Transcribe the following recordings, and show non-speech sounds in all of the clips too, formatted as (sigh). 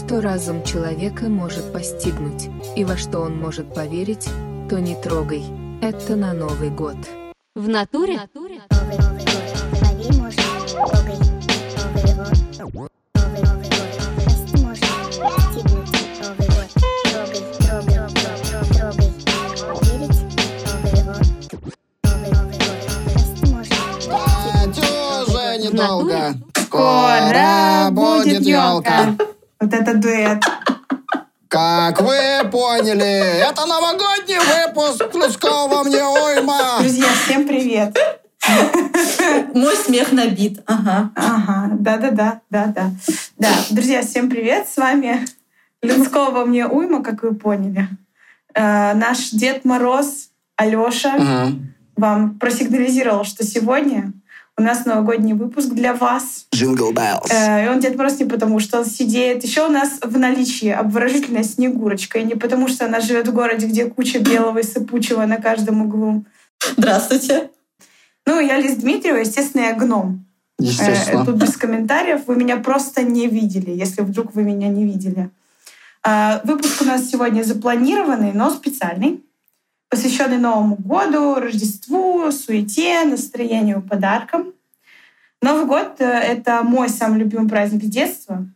что разум человека может постигнуть, и во что он может поверить, то не трогай. Это на Новый год. В натуре? Недолго. Скоро будет елка. Вот это дуэт. Как вы поняли, это новогодний выпуск Плюскова мне уйма. Друзья, всем привет. Мой смех набит. Ага. Ага, да-да-да, да-да. Да, друзья, всем привет. С вами Людского мне уйма, как вы поняли. Э, наш Дед Мороз Алёша Мгм. вам просигнализировал, что сегодня у нас новогодний выпуск для вас. Jingle Bells. Э, И он Дед Мороз не потому, что он сидит. Еще у нас в наличии обворожительная Снегурочка. И не потому, что она живет в городе, где куча белого и сыпучего на каждом углу. Здравствуйте. Ну, я Лиз Дмитриева, естественно, я гном. Э, Естественно. Тут без комментариев. Вы меня просто не видели, если вдруг вы меня не видели. А, Выпуск у нас сегодня запланированный, но специальный, посвященный Новому году, Рождеству, суете, настроению, подаркам. Новый год э, — это мой самый любимый праздник детства,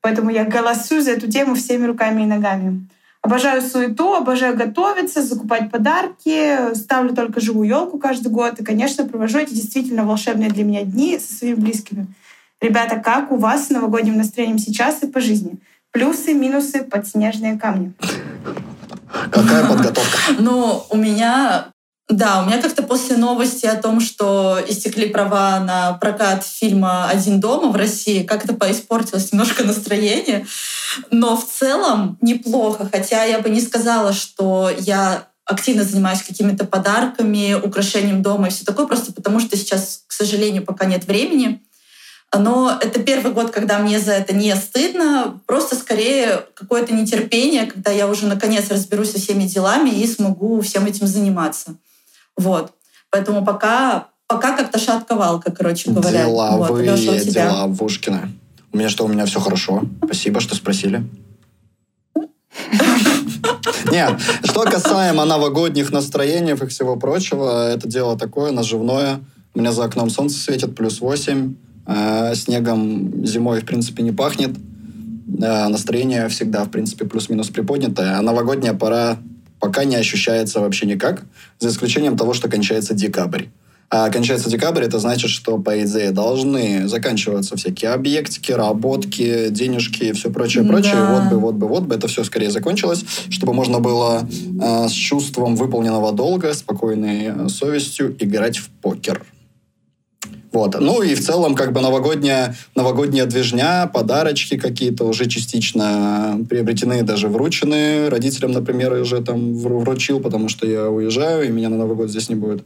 поэтому я голосую за эту тему всеми руками и ногами. Обожаю суету, обожаю готовиться, закупать подарки, ставлю только живую елку каждый год и, конечно, провожу эти действительно волшебные для меня дни со своими близкими. Ребята, как у вас с новогодним настроением сейчас и по жизни? Плюсы, минусы, подснежные камни. Какая подготовка? (laughs) Ну, у меня... Да, у меня как-то после новости о том, что истекли права на прокат фильма «Один дома» в России, как-то поиспортилось немножко настроение. Но в целом неплохо. Хотя я бы не сказала, что я активно занимаюсь какими-то подарками, украшением дома и все такое, просто потому что сейчас, к сожалению, пока нет времени. Но это первый год, когда мне за это не стыдно, просто скорее какое-то нетерпение, когда я уже наконец разберусь со всеми делами и смогу всем этим заниматься. Вот. Поэтому пока, пока как-то шатковалка, короче говоря. Вот, Деловые Лёша, у тебя? дела Вушкина. У меня что, у меня все хорошо. Спасибо, что спросили. Нет, что касаемо новогодних настроений и всего прочего, это дело такое наживное. У меня за окном солнце светит, плюс 8. Э, Снегом зимой, в принципе, не пахнет. Э, Настроение всегда, в принципе, плюс-минус приподнятое. А новогодняя пора пока не ощущается вообще никак, за исключением того, что кончается декабрь. А кончается декабрь, это значит, что, по идее, должны заканчиваться всякие объектики, работки, денежки и все прочее, прочее. Да. Вот бы, вот бы, вот бы это все скорее закончилось, чтобы можно было э, с чувством выполненного долга, спокойной э, совестью играть в покер. Вот. Ну и в целом как бы новогодняя, новогодняя движня, подарочки какие-то уже частично приобретены, даже вручены. Родителям, например, я уже там вру- вручил, потому что я уезжаю, и меня на Новый год здесь не будет.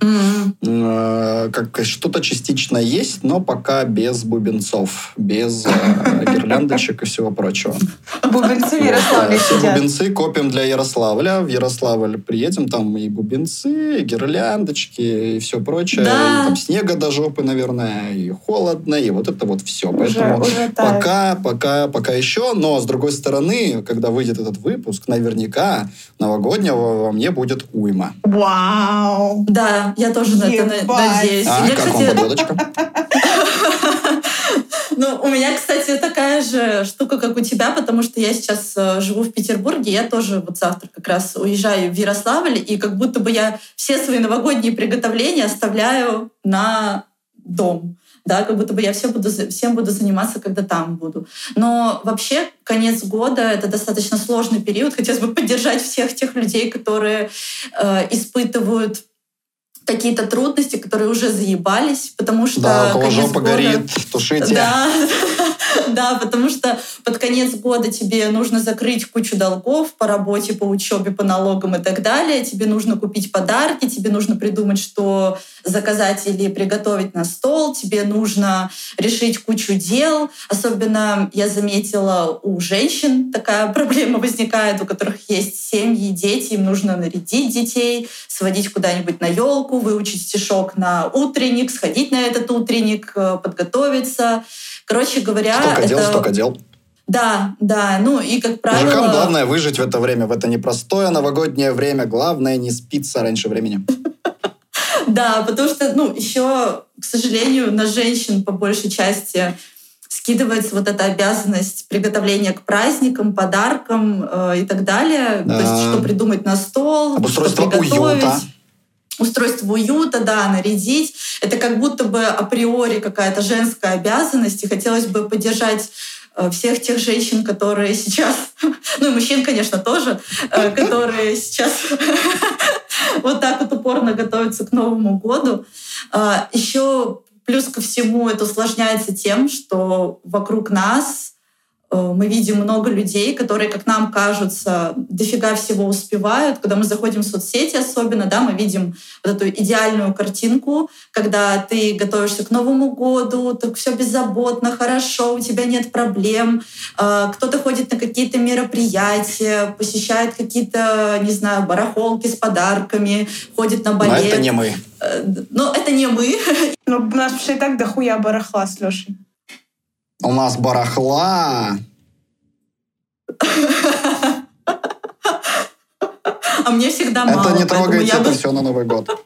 Э, Как что-то частично есть, но пока без бубенцов, без э, (laughs) гирляндочек и всего прочего. Бубенцы в Ярославле Да, все бубенцы копим для Ярославля. В Ярославль приедем, там и бубенцы, и гирляндочки, и все прочее. Там снега до жопы, наверное, и холодно, и вот это вот все. Уже, Поэтому уже тает. пока, пока, пока еще. Но, с другой стороны, когда выйдет этот выпуск, наверняка новогоднего во мне будет уйма. Вау! Да, я тоже на это надеюсь. А Мне, как вам кстати, подводочка? (laughs) Ну, у меня, кстати, такая же штука, как у тебя, потому что я сейчас э, живу в Петербурге, я тоже вот завтра как раз уезжаю в Ярославль, и как будто бы я все свои новогодние приготовления оставляю на дом. Да, как будто бы я все буду, всем буду заниматься, когда там буду. Но вообще конец года — это достаточно сложный период. Хотелось бы поддержать всех тех людей, которые э, испытывают какие-то трудности, которые уже заебались, потому что Да, у кого конец жопа года- горит, тушите. да, (laughs) да, потому что под конец года тебе нужно закрыть кучу долгов по работе, по учебе, по налогам и так далее. Тебе нужно купить подарки, тебе нужно придумать, что заказать или приготовить на стол, тебе нужно решить кучу дел. Особенно я заметила у женщин такая (laughs) проблема возникает, у которых есть семьи, дети, им нужно нарядить детей, сводить куда-нибудь на елку, выучить стишок на утренник, сходить на этот утренник, э, подготовиться. Короче говоря, Столько дел, это... столько дел. Да, да. Ну и, как правило... Мужикам главное выжить в это время, в это непростое новогоднее время. Главное не спиться раньше времени. (laughs) Да, потому что, ну, еще, к сожалению, на женщин по большей части скидывается вот эта обязанность приготовления к праздникам, подаркам э, и так далее. Да. То есть, что придумать на стол, Обустройство что приготовить. уюта. Устройство уюта, да, нарядить. Это как будто бы априори какая-то женская обязанность. И хотелось бы поддержать э, всех тех женщин, которые сейчас, (laughs) ну и мужчин, конечно, тоже, э, (laughs) которые сейчас (laughs) вот так вот упорно готовятся к Новому году. А, Еще плюс ко всему это усложняется тем, что вокруг нас мы видим много людей, которые, как нам кажутся, дофига всего успевают. Когда мы заходим в соцсети особенно, да, мы видим вот эту идеальную картинку, когда ты готовишься к Новому году, так все беззаботно, хорошо, у тебя нет проблем. А, Кто-то ходит на какие-то мероприятия, посещает какие-то, не знаю, барахолки с подарками, ходит на Но балет. это не мы. Э, Но это не мы. Ну, у нас вообще и так дохуя барахла с Лешей. У нас барахла. А мне всегда мало. это не трогайте, это все на Новый год. (laughs)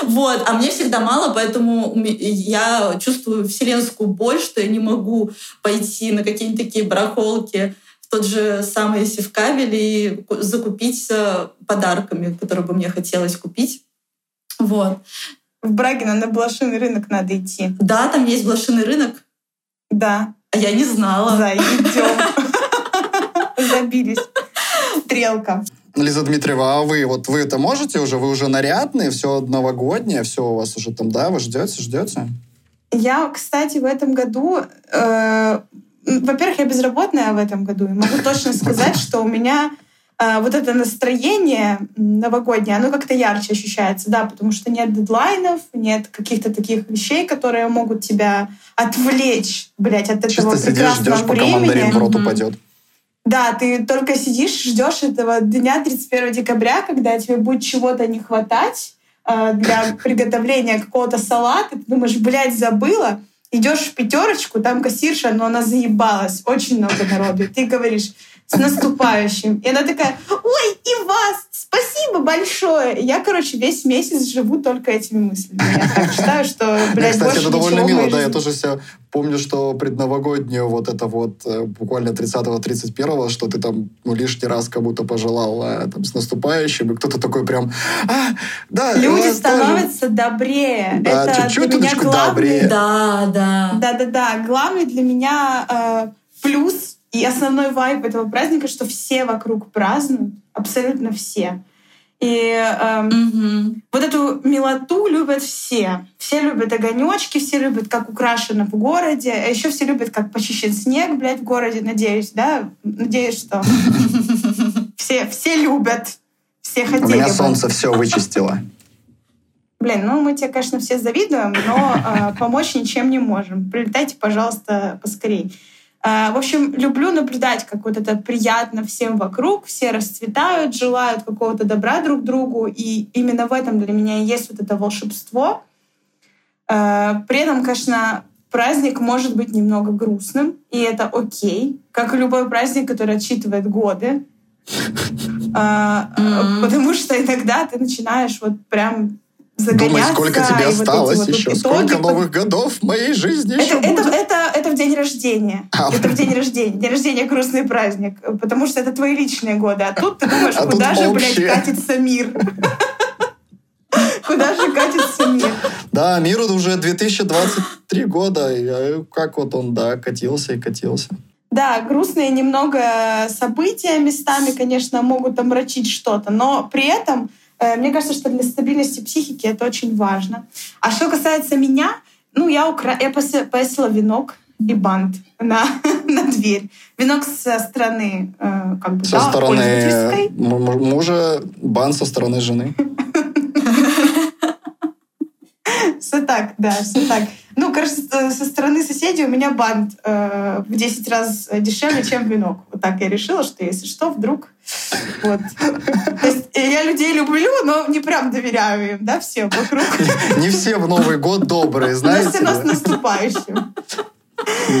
Вот, а мне всегда мало, поэтому я чувствую вселенскую боль, что я не могу пойти на какие-нибудь такие барахолки в тот же самый Севкабель и ку- закупиться подарками, которые бы мне хотелось купить. Вот. В Брагино на блошиный рынок надо идти. Да, там есть блошиный рынок, Да, а я не знала. за, идем. (laughs) Забились. Стрелка. Лиза Дмитриева, а вы, вот вы это можете уже? Вы уже нарядные, все новогоднее, все у вас уже там, да? Вы ждете, ждете? Я, кстати, в этом году... э, во-первых, я безработная в этом году. И могу точно сказать, что у меня вот это настроение новогоднее, оно как-то ярче ощущается, да, потому что нет дедлайнов, нет каких-то таких вещей, которые могут тебя отвлечь, блядь, от этого Чисто сидишь, прекрасного ждешь, пока времени. мандарин в рот упадет. Да, ты только сидишь, ждешь этого дня 31 декабря, когда тебе будет чего-то не хватать э, для (coughs) приготовления какого-то салата. Ты думаешь, блядь, забыла. Идешь в пятерочку, там кассирша, но она заебалась. Очень много народу. И ты говоришь, с наступающим. И она такая, ой, и вас, спасибо большое. И я, короче, весь месяц живу только этими мыслями. Я так считаю, что, (laughs) блядь, кстати, больше это довольно мило, да, я тоже себя помню, что предновогоднюю вот это вот э, буквально 30-31, что ты там ну, лишний раз как будто пожелал э, там, с наступающим, и кто-то такой прям, а, да, Люди тоже». становятся добрее. Да, это чуть-чуть для меня главный добрее. Да, да. Да-да-да. Главный для меня э, плюс и основной вайб этого праздника, что все вокруг празднуют, абсолютно все. И эм, Мгм. вот эту милоту любят все. Все любят огонечки, все любят, как украшено в городе. А еще все любят, как почищен снег, блядь, в городе, надеюсь, да? Надеюсь, что (laughs) все, все любят. Все У хотели меня бы. солнце все вычистило. Блин, ну мы тебе, конечно, все завидуем, но э, помочь ничем не можем. Прилетайте, пожалуйста, поскорей. Э, в общем, люблю наблюдать, как вот это приятно всем вокруг, все расцветают, желают какого-то добра друг другу, и именно в этом для меня есть вот это волшебство. Э, при этом, конечно, праздник может быть немного грустным, и это окей, как и любой праздник, который отсчитывает годы. А. Потому что иногда ты начинаешь вот прям. Думай, сколько тебе осталось вот еще, итоги сколько новых годов в моей жизни это, еще это, будет. это, это в день рождения. А. Это в день рождения. День рождения грустный праздник. Потому что это твои личные годы. А тут ты думаешь, А куда же, блядь, общее. катится мир? Куда же катится мир? Да, миру уже 2023 года, э, как вот он, да, катился и катился. Да, грустные немного события местами, конечно, могут омрачить что-то, но при этом мне кажется, что для стабильности психики это очень важно. А что касается меня, ну, я, укра... я повесила венок и бант на, (laughs) на дверь. Венок со стороны, э, как бы, Со да, стороны мужа, бан со стороны жены. (laughs) Все так, да, все так. Ну, кажется, со стороны соседей у меня бант э, в 10 раз дешевле, чем венок. Вот так я решила, что если что, вдруг... Вот. То есть э, я людей люблю, но не прям доверяю им, да, всем вокруг. Не все в Новый год добрые, Но знаете все равно с ли. наступающим.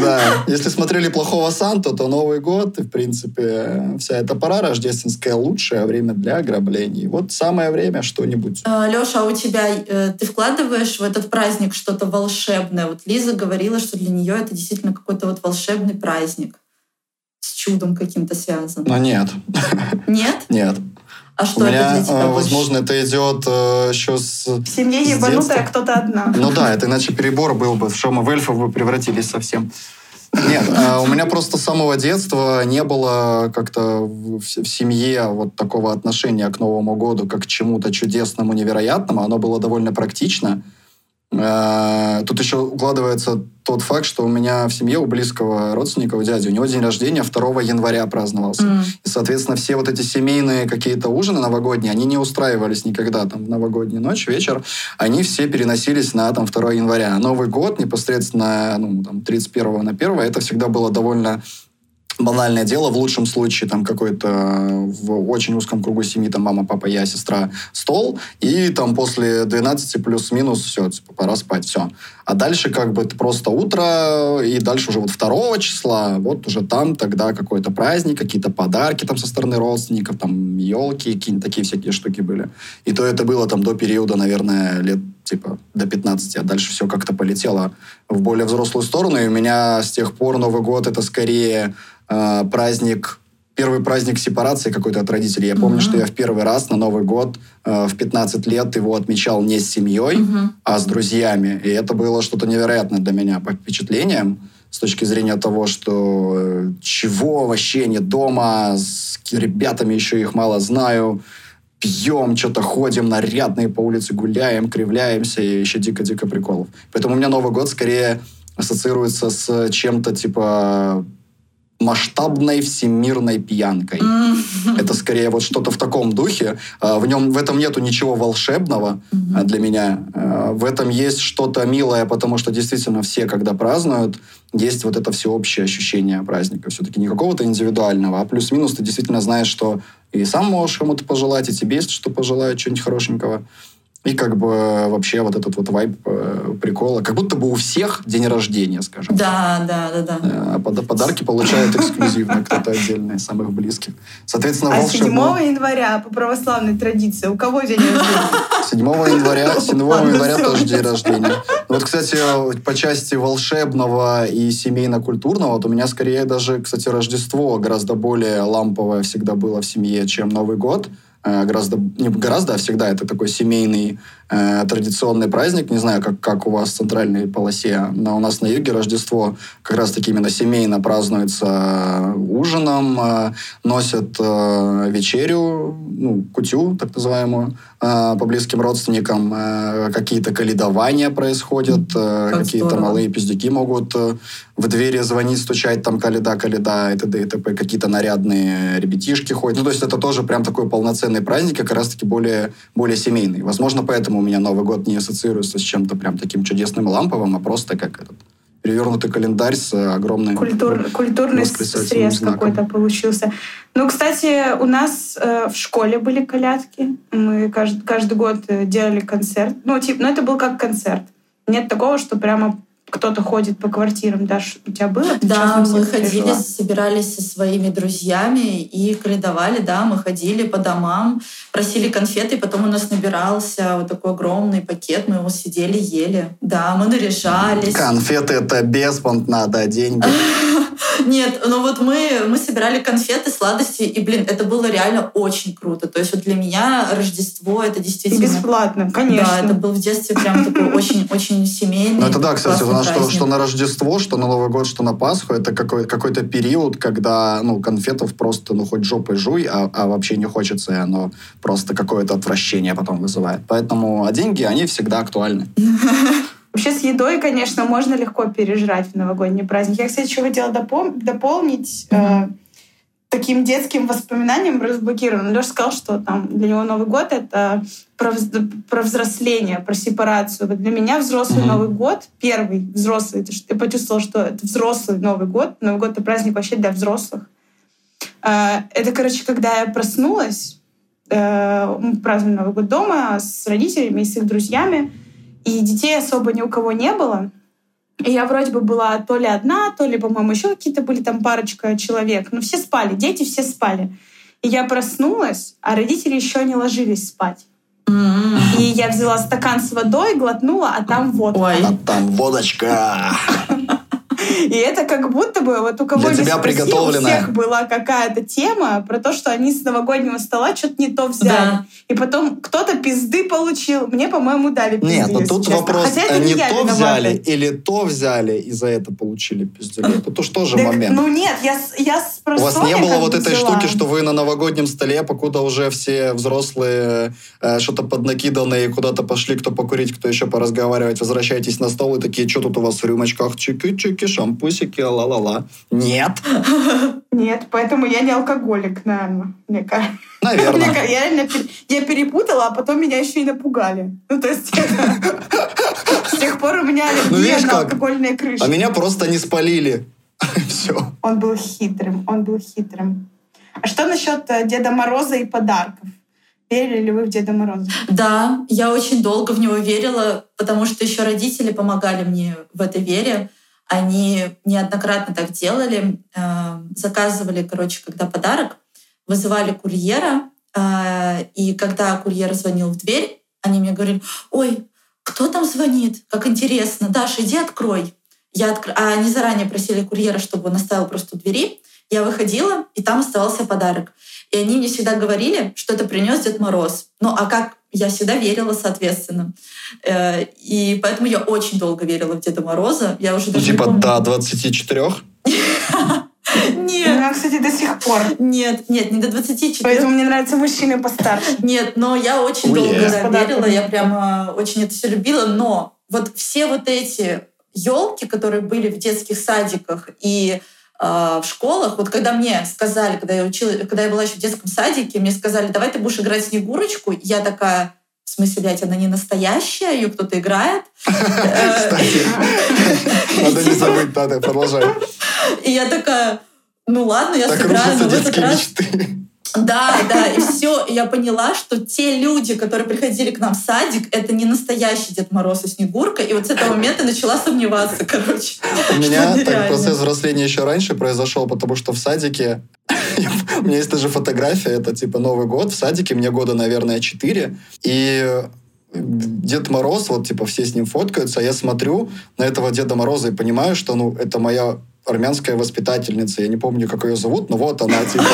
Да, если смотрели «Плохого Санту», то Новый год, и, в принципе, вся эта пора рождественская лучшее время для ограблений. Вот самое время что-нибудь. Леша, а у тебя, э, ты вкладываешь в этот праздник что-то волшебное? Вот Лиза говорила, что для нее это действительно какой-то вот волшебный праздник с чудом каким-то связан. Но нет. Нет? Нет. А что У это меня, для тебя э, больше? возможно, это идет э, еще с... В семье С ебанутая детства. кто-то одна. Ну да, это иначе перебор был бы, что мы в эльфов бы превратились совсем. Нет, э, у меня просто с самого детства не было как-то в, в семье вот такого отношения к Новому году как к чему-то чудесному, невероятному. Оно было довольно практично. Э, Тут еще укладывается тот факт, что у меня в семье у близкого родственника, у дяди, у него день рождения 2 января праздновался. М. И, соответственно, все вот эти семейные какие-то ужины новогодние, они не устраивались никогда там в новогоднюю ночь, вечер. Они все переносились на там 2 января. А Новый год непосредственно ну, там, 31 на 1 это всегда было довольно банальное дело, в лучшем случае там какой-то в очень узком кругу семьи, там мама, папа, я, сестра, стол, и там после 12 плюс-минус все, типа, пора спать, все. А дальше как бы это просто утро, и дальше уже вот 2 числа, вот уже там тогда какой-то праздник, какие-то подарки там со стороны родственников, там елки, какие-нибудь такие всякие штуки были. И то это было там до периода, наверное, лет типа до 15, а дальше все как-то полетело в более взрослую сторону, и у меня с тех пор Новый год это скорее э, праздник первый праздник сепарации какой-то от родителей. Я помню, Мгм. что я в первый раз на Новый год э, в 15 лет его отмечал не с семьей, Мгм. а с друзьями. И это было что-то невероятное для меня по впечатлениям с точки зрения того, что э, чего вообще нет дома, с ребятами еще их мало знаю, пьем, что-то ходим, нарядные по улице гуляем, кривляемся, и еще дико-дико приколов. Поэтому у меня Новый год скорее ассоциируется с чем-то типа масштабной всемирной пьянкой. М. Это скорее вот что-то в таком духе. А, В нем, в этом нету ничего волшебного а, для меня. А, В этом есть что-то милое, потому что действительно все, когда празднуют, есть вот это всеобщее ощущение праздника. Все-таки не какого-то индивидуального, а плюс-минус ты действительно знаешь, что и сам можешь кому-то пожелать, и тебе есть что пожелать, что-нибудь хорошенького. И как бы вообще вот этот вот вайб э, прикола. Как будто бы у всех день рождения, скажем. Да, да, да, да. Э, А пода- подарки получают эксклюзивно кто-то отдельно из самых близких. Соответственно, А волшебно. 7 января по православной традиции у кого день (laughs) рождения? 7 января, 7 Ладно, января тоже день рождения. Вот, кстати, по части волшебного и семейно-культурного, вот у меня скорее даже, кстати, Рождество гораздо более ламповое всегда было в семье, чем Новый год. Э, Гораздо, не гораздо, а всегда это такой семейный э, традиционный праздник. Не знаю, как, как у вас в центральной полосе, но у нас на юге Рождество как раз-таки именно семейно празднуется ужином, э, носят э, вечерю, ну, кутю, так называемую, э, по близким родственникам. Э, какие-то каледования происходят, э, Как какие-то малые пиздюки могут э, в двери звонить, стучать, там каледа, каледа, и т.д. и т.п. Какие-то нарядные ребятишки ходят. Ну, то есть это тоже прям такой полноценный праздник, как раз-таки более, более семейный. Возможно, поэтому у меня Новый год не ассоциируется с чем-то прям таким чудесным ламповым, а просто как этот перевернутый календарь с э, огромным... Культур, культурный срез какой-то получился. Ну, кстати, у нас э, в школе были колядки. Мы каждый, каждый год э, делали концерт. Ну, типа, ну, это был как концерт. Нет такого, что прямо кто-то ходит по квартирам. Даш, у тебя было? Ты Да, мы ходили, жила? собирались со своими друзьями и каледовали, да, мы ходили по домам, просили конфеты, и потом у нас набирался вот такой огромный пакет, мы его сидели, ели. Да, мы наряжались. Конфеты это беспонт надо, а деньги. (laughs) Нет, ну вот мы, мы собирали конфеты, сладости, и, блин, это было реально очень круто. То есть вот для меня Рождество — это И действительно... бесплатно, конечно. Да, это был в детстве прям такой (laughs) очень-очень семейный. Ну, это да, кстати, у нас что, что на Рождество, что на Новый год, что на Пасху, это какой, какой-то период, когда, ну, конфетов просто, ну, хоть жопой жуй, а, а вообще не хочется, и оно просто какое-то отвращение потом вызывает. Поэтому, а деньги, они всегда актуальны. (laughs) Вообще с едой, конечно, можно легко пережрать в новогодний праздник. Я, кстати, еще хотела допол- дополнить э, таким детским воспоминанием разблокированным. Леша сказал, что там для него Новый год — это про, про взросление, про сепарацию. Вот для меня взрослый Мгм. Новый год, первый взрослый, ты, ж- ты почувствовал, что это взрослый Новый год. Новый год — это праздник вообще для взрослых. Э, это, короче, когда я проснулась, э, мы праздновали Новый год дома с родителями и с их друзьями, и детей особо ни у кого не было. И я вроде бы была то ли одна, то ли, по-моему, еще какие-то были там парочка человек. Но все спали, дети все спали. И я проснулась, а родители еще не ложились спать. И я взяла стакан с водой, глотнула, а там водка. Ой. А там водочка. (laughs) И это как будто бы вот у кого Для тебя спроси, у всех была какая-то тема про то, что они с новогоднего стола что-то не то взяли. Да. И потом кто-то пизды получил. Мне, по-моему, дали пизды, Нет, ну если тут честно. вопрос, Хотя это э, не не то виновата. взяли или то взяли и за это получили пиздюлей. Это уж тоже Так, момент. Ну нет, я, я с У вас не было вот этой взяла. штуки, что вы на новогоднем столе, покуда уже все взрослые э, что-то поднакиданные куда-то пошли, кто покурить, кто еще поразговаривать, возвращаетесь на стол и такие, что тут у вас в рюмочках, чики-чики, шампусики, ла-ла-ла. Нет, (laughs) Нет, поэтому я не алкоголик, наверное, мне кажется. Мне наверное. Я реально я перепутала, а потом меня еще и напугали. Ну, то есть это- (laughs) с тех пор у меня Ну, аллергия видишь на как? алкогольные крыши. А меня просто не спалили. (laughs) Все. Он был хитрым, он был хитрым. А что насчет э, Деда Мороза и подарков? Верили ли вы в Деда Мороза? Да, я очень долго в него верила, потому что еще родители помогали мне в этой вере. Они неоднократно так делали. Э, Заказывали, короче, когда подарок, вызывали курьера. э, И когда курьер звонил в дверь, они мне говорили, ой, кто там звонит? Как интересно. Даша, иди открой. Я откр... А они заранее просили курьера, чтобы он оставил просто у двери. Я выходила, и там оставался подарок. И они мне всегда говорили, что это принес Дед Мороз. Ну, а как я всегда верила, соответственно. Э, И поэтому я очень долго верила в Деда Мороза. Я уже Ну, типа помню. до 24. (laughs) У Нет, меня, кстати, до сих пор. нет, нет, не до 24. Поэтому мне нравятся мужчины постарше. Нет, но я очень долго верила, я прямо очень это все любила. Но вот все вот эти елки, которые были в детских садиках и э, в школах, вот когда мне сказали, когда я учила, когда я была еще в детском садике, мне сказали, давай ты будешь играть Снегурочку, я такая, в смысле, блядь, она не настоящая, ее кто-то играет. (laughs) Э, Кстати, надо не забыть, надо продолжай. И я такая, ну ладно, я сыграю, но в этот раз. Да, да, и все. И я поняла, что те люди, которые приходили к нам в садик, это не настоящий Дед Мороз и Снегурка. И вот с этого момента начала сомневаться, короче. У меня так процесс взросления еще раньше произошел, потому что в садике... (laughs) У меня есть даже фотография, это типа Новый год. В садике мне года, наверное, 4. И Дед Мороз, вот типа все с ним фоткаются, а я смотрю на этого Деда Мороза и понимаю, что ну это моя армянская воспитательница. Я не помню, как ее зовут, но вот она, типа...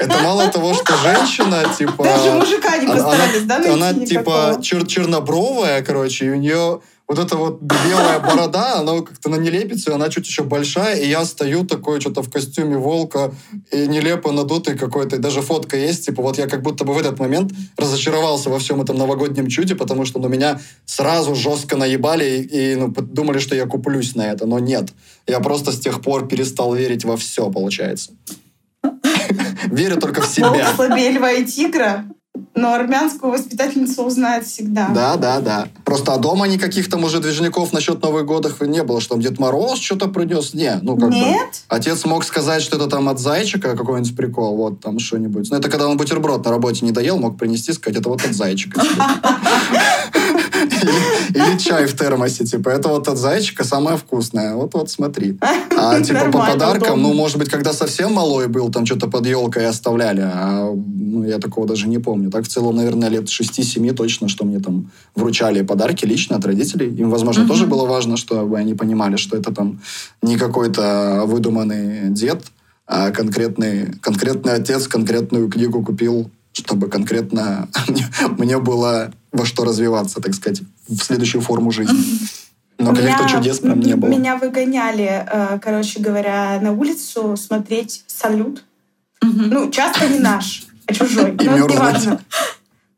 Это мало того, что женщина, типа... Даже мужика не постарались, да, Она типа чер- чернобровая, короче, и у нее вот эта вот белая борода, она как-то на не лепится, и она чуть еще большая, и я стою такой что-то в костюме волка, и нелепо надутый какой-то, и даже фотка есть, типа вот я как будто бы в этот момент разочаровался во всем этом новогоднем чуде, потому что ну, меня сразу жестко наебали и, и, ну, думали, что я куплюсь на это, но нет. Я просто с тех пор перестал верить во все, получается. (laughs) Верю только в Волк себя. слабее льва и тигра, но армянскую воспитательницу узнает всегда. Да, да, да. Просто а дома никаких там уже движников насчет Новых годов не было, что там Дед Мороз что-то принес. Не, ну как бы. Нет? Отец мог сказать, что это там от зайчика какой-нибудь прикол, вот там что-нибудь. Ну это когда он бутерброд на работе не доел, мог принести, сказать, это вот от зайчика. (laughs) Или (laughs) или чай в термосе, типа, это вот от зайчика самое вкусное. Вот-вот, смотри. А (laughs) типа по подаркам, ну, может быть, когда совсем малой был, там что-то под елкой оставляли, а ну, я такого даже не помню. Так в целом, наверное, лет 6-7 точно, что мне там вручали подарки лично от родителей. Им, возможно, тоже было важно, чтобы они понимали, что это там не какой-то выдуманный дед, а конкретный, конкретный отец конкретную книгу купил, чтобы конкретно (laughs) мне, было во что развиваться, так сказать, в следующую форму жизни. (laughs) Но каких-то меня- чудес прям не было. Меня выгоняли, э, короче говоря, на улицу смотреть салют. Ну, часто не наш, а чужой. (laughs) И Ну, неважно.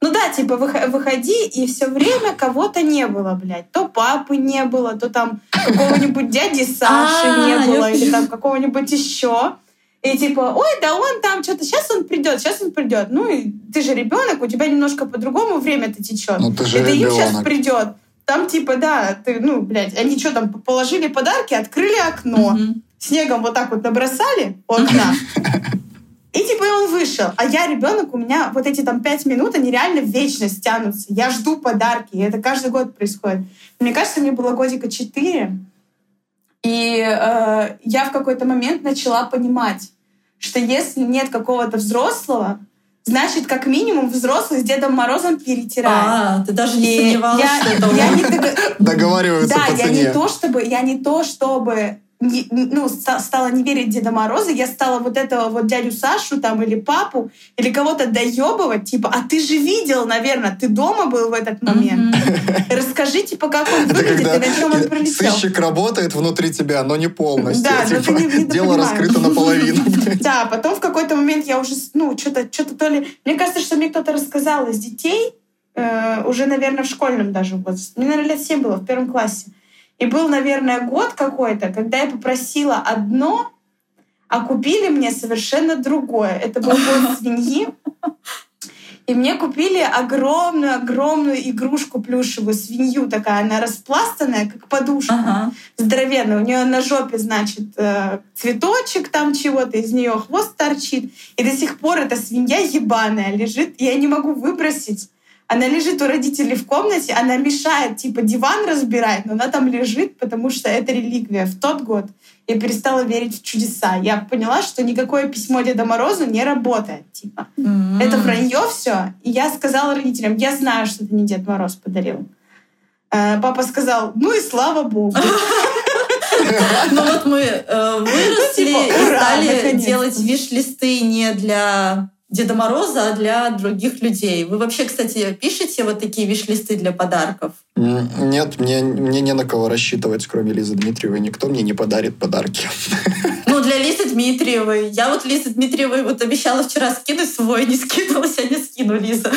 Ну да, типа выхо- выходи, и все время кого-то не было, блядь. То папы не было, то там какого-нибудь дяди Саши А, не было, или там какого-нибудь еще. И типа, ой, да он там что-то, сейчас он придет, сейчас он придет. Ну, и ты же ребенок, у тебя немножко по-другому время-то течет. Ну, ты же Это им сейчас ребенок. придет. Там типа, да, ты, ну, блядь, они что там, положили подарки, открыли окно, Мгм. снегом вот так вот набросали у окна. И типа и он вышел. А я ребенок, у меня вот эти там пять минут, они реально в вечность тянутся. Я жду подарки. И это каждый год происходит. Мне кажется, мне было годика четыре. И э, я в какой-то момент начала понимать, что если нет какого-то взрослого, значит, как минимум взрослый с Дедом Морозом перетирает. А, ты даже не сомневалась, я, что это я не дог- Договариваются Да, по я не то чтобы, я не то чтобы не- ну, ста- стала не верить в Деда Мороза, я стала вот этого вот дядю Сашу там или папу, или кого-то доебывать, типа, а ты же видел, наверное, ты дома был в этот момент. Мгм. Расскажи, типа, как он выглядит и на чем он прилетел. сыщик работает внутри тебя, но не полностью. Да, но Типа, ты не- не дело понимаешь. раскрыто наполовину. (laughs) Да, потом в какой-то момент я уже, ну, что-то, что-то то ли... Мне кажется, что мне кто-то рассказал из детей, э, уже, наверное, в школьном даже возрасте. Мне, наверное, лет 7 было, в первом классе. И был, наверное, год какой-то, когда я попросила одно, а купили мне совершенно другое. Это был год (laughs) свиньи. И мне купили огромную-огромную игрушку плюшевую, свинью такая, она распластанная, как подушка Ага. здоровенная. У нее на жопе, значит, э, цветочек там чего-то, из нее хвост торчит. И до сих пор эта свинья ебаная лежит. Я не могу выбросить. Она лежит у родителей в комнате, она мешает, типа диван разбирать, но она там лежит, потому что это реликвия. В тот год я перестала верить в чудеса. Я поняла, что никакое письмо Деда Морозу не работает. Типа. М. Это вранье все. И я сказала родителям, я знаю, что это не Дед Мороз подарил. Э, Папа сказал, ну и слава богу. (laughs) Ну вот мы э, выросли Типа, и стали делать виш-листы не для Деда Мороза, а для других людей. Вы вообще, кстати, пишете вот такие виш-листы для подарков? Нет, мне, мне не на кого рассчитывать, кроме Лизы Дмитриевой. Никто мне не подарит подарки. (laughs) Ну, для Лизы Дмитриевой. Я вот Лизе Дмитриевой вот обещала вчера скинуть свой, не скинула, сегодня скину, Лиза.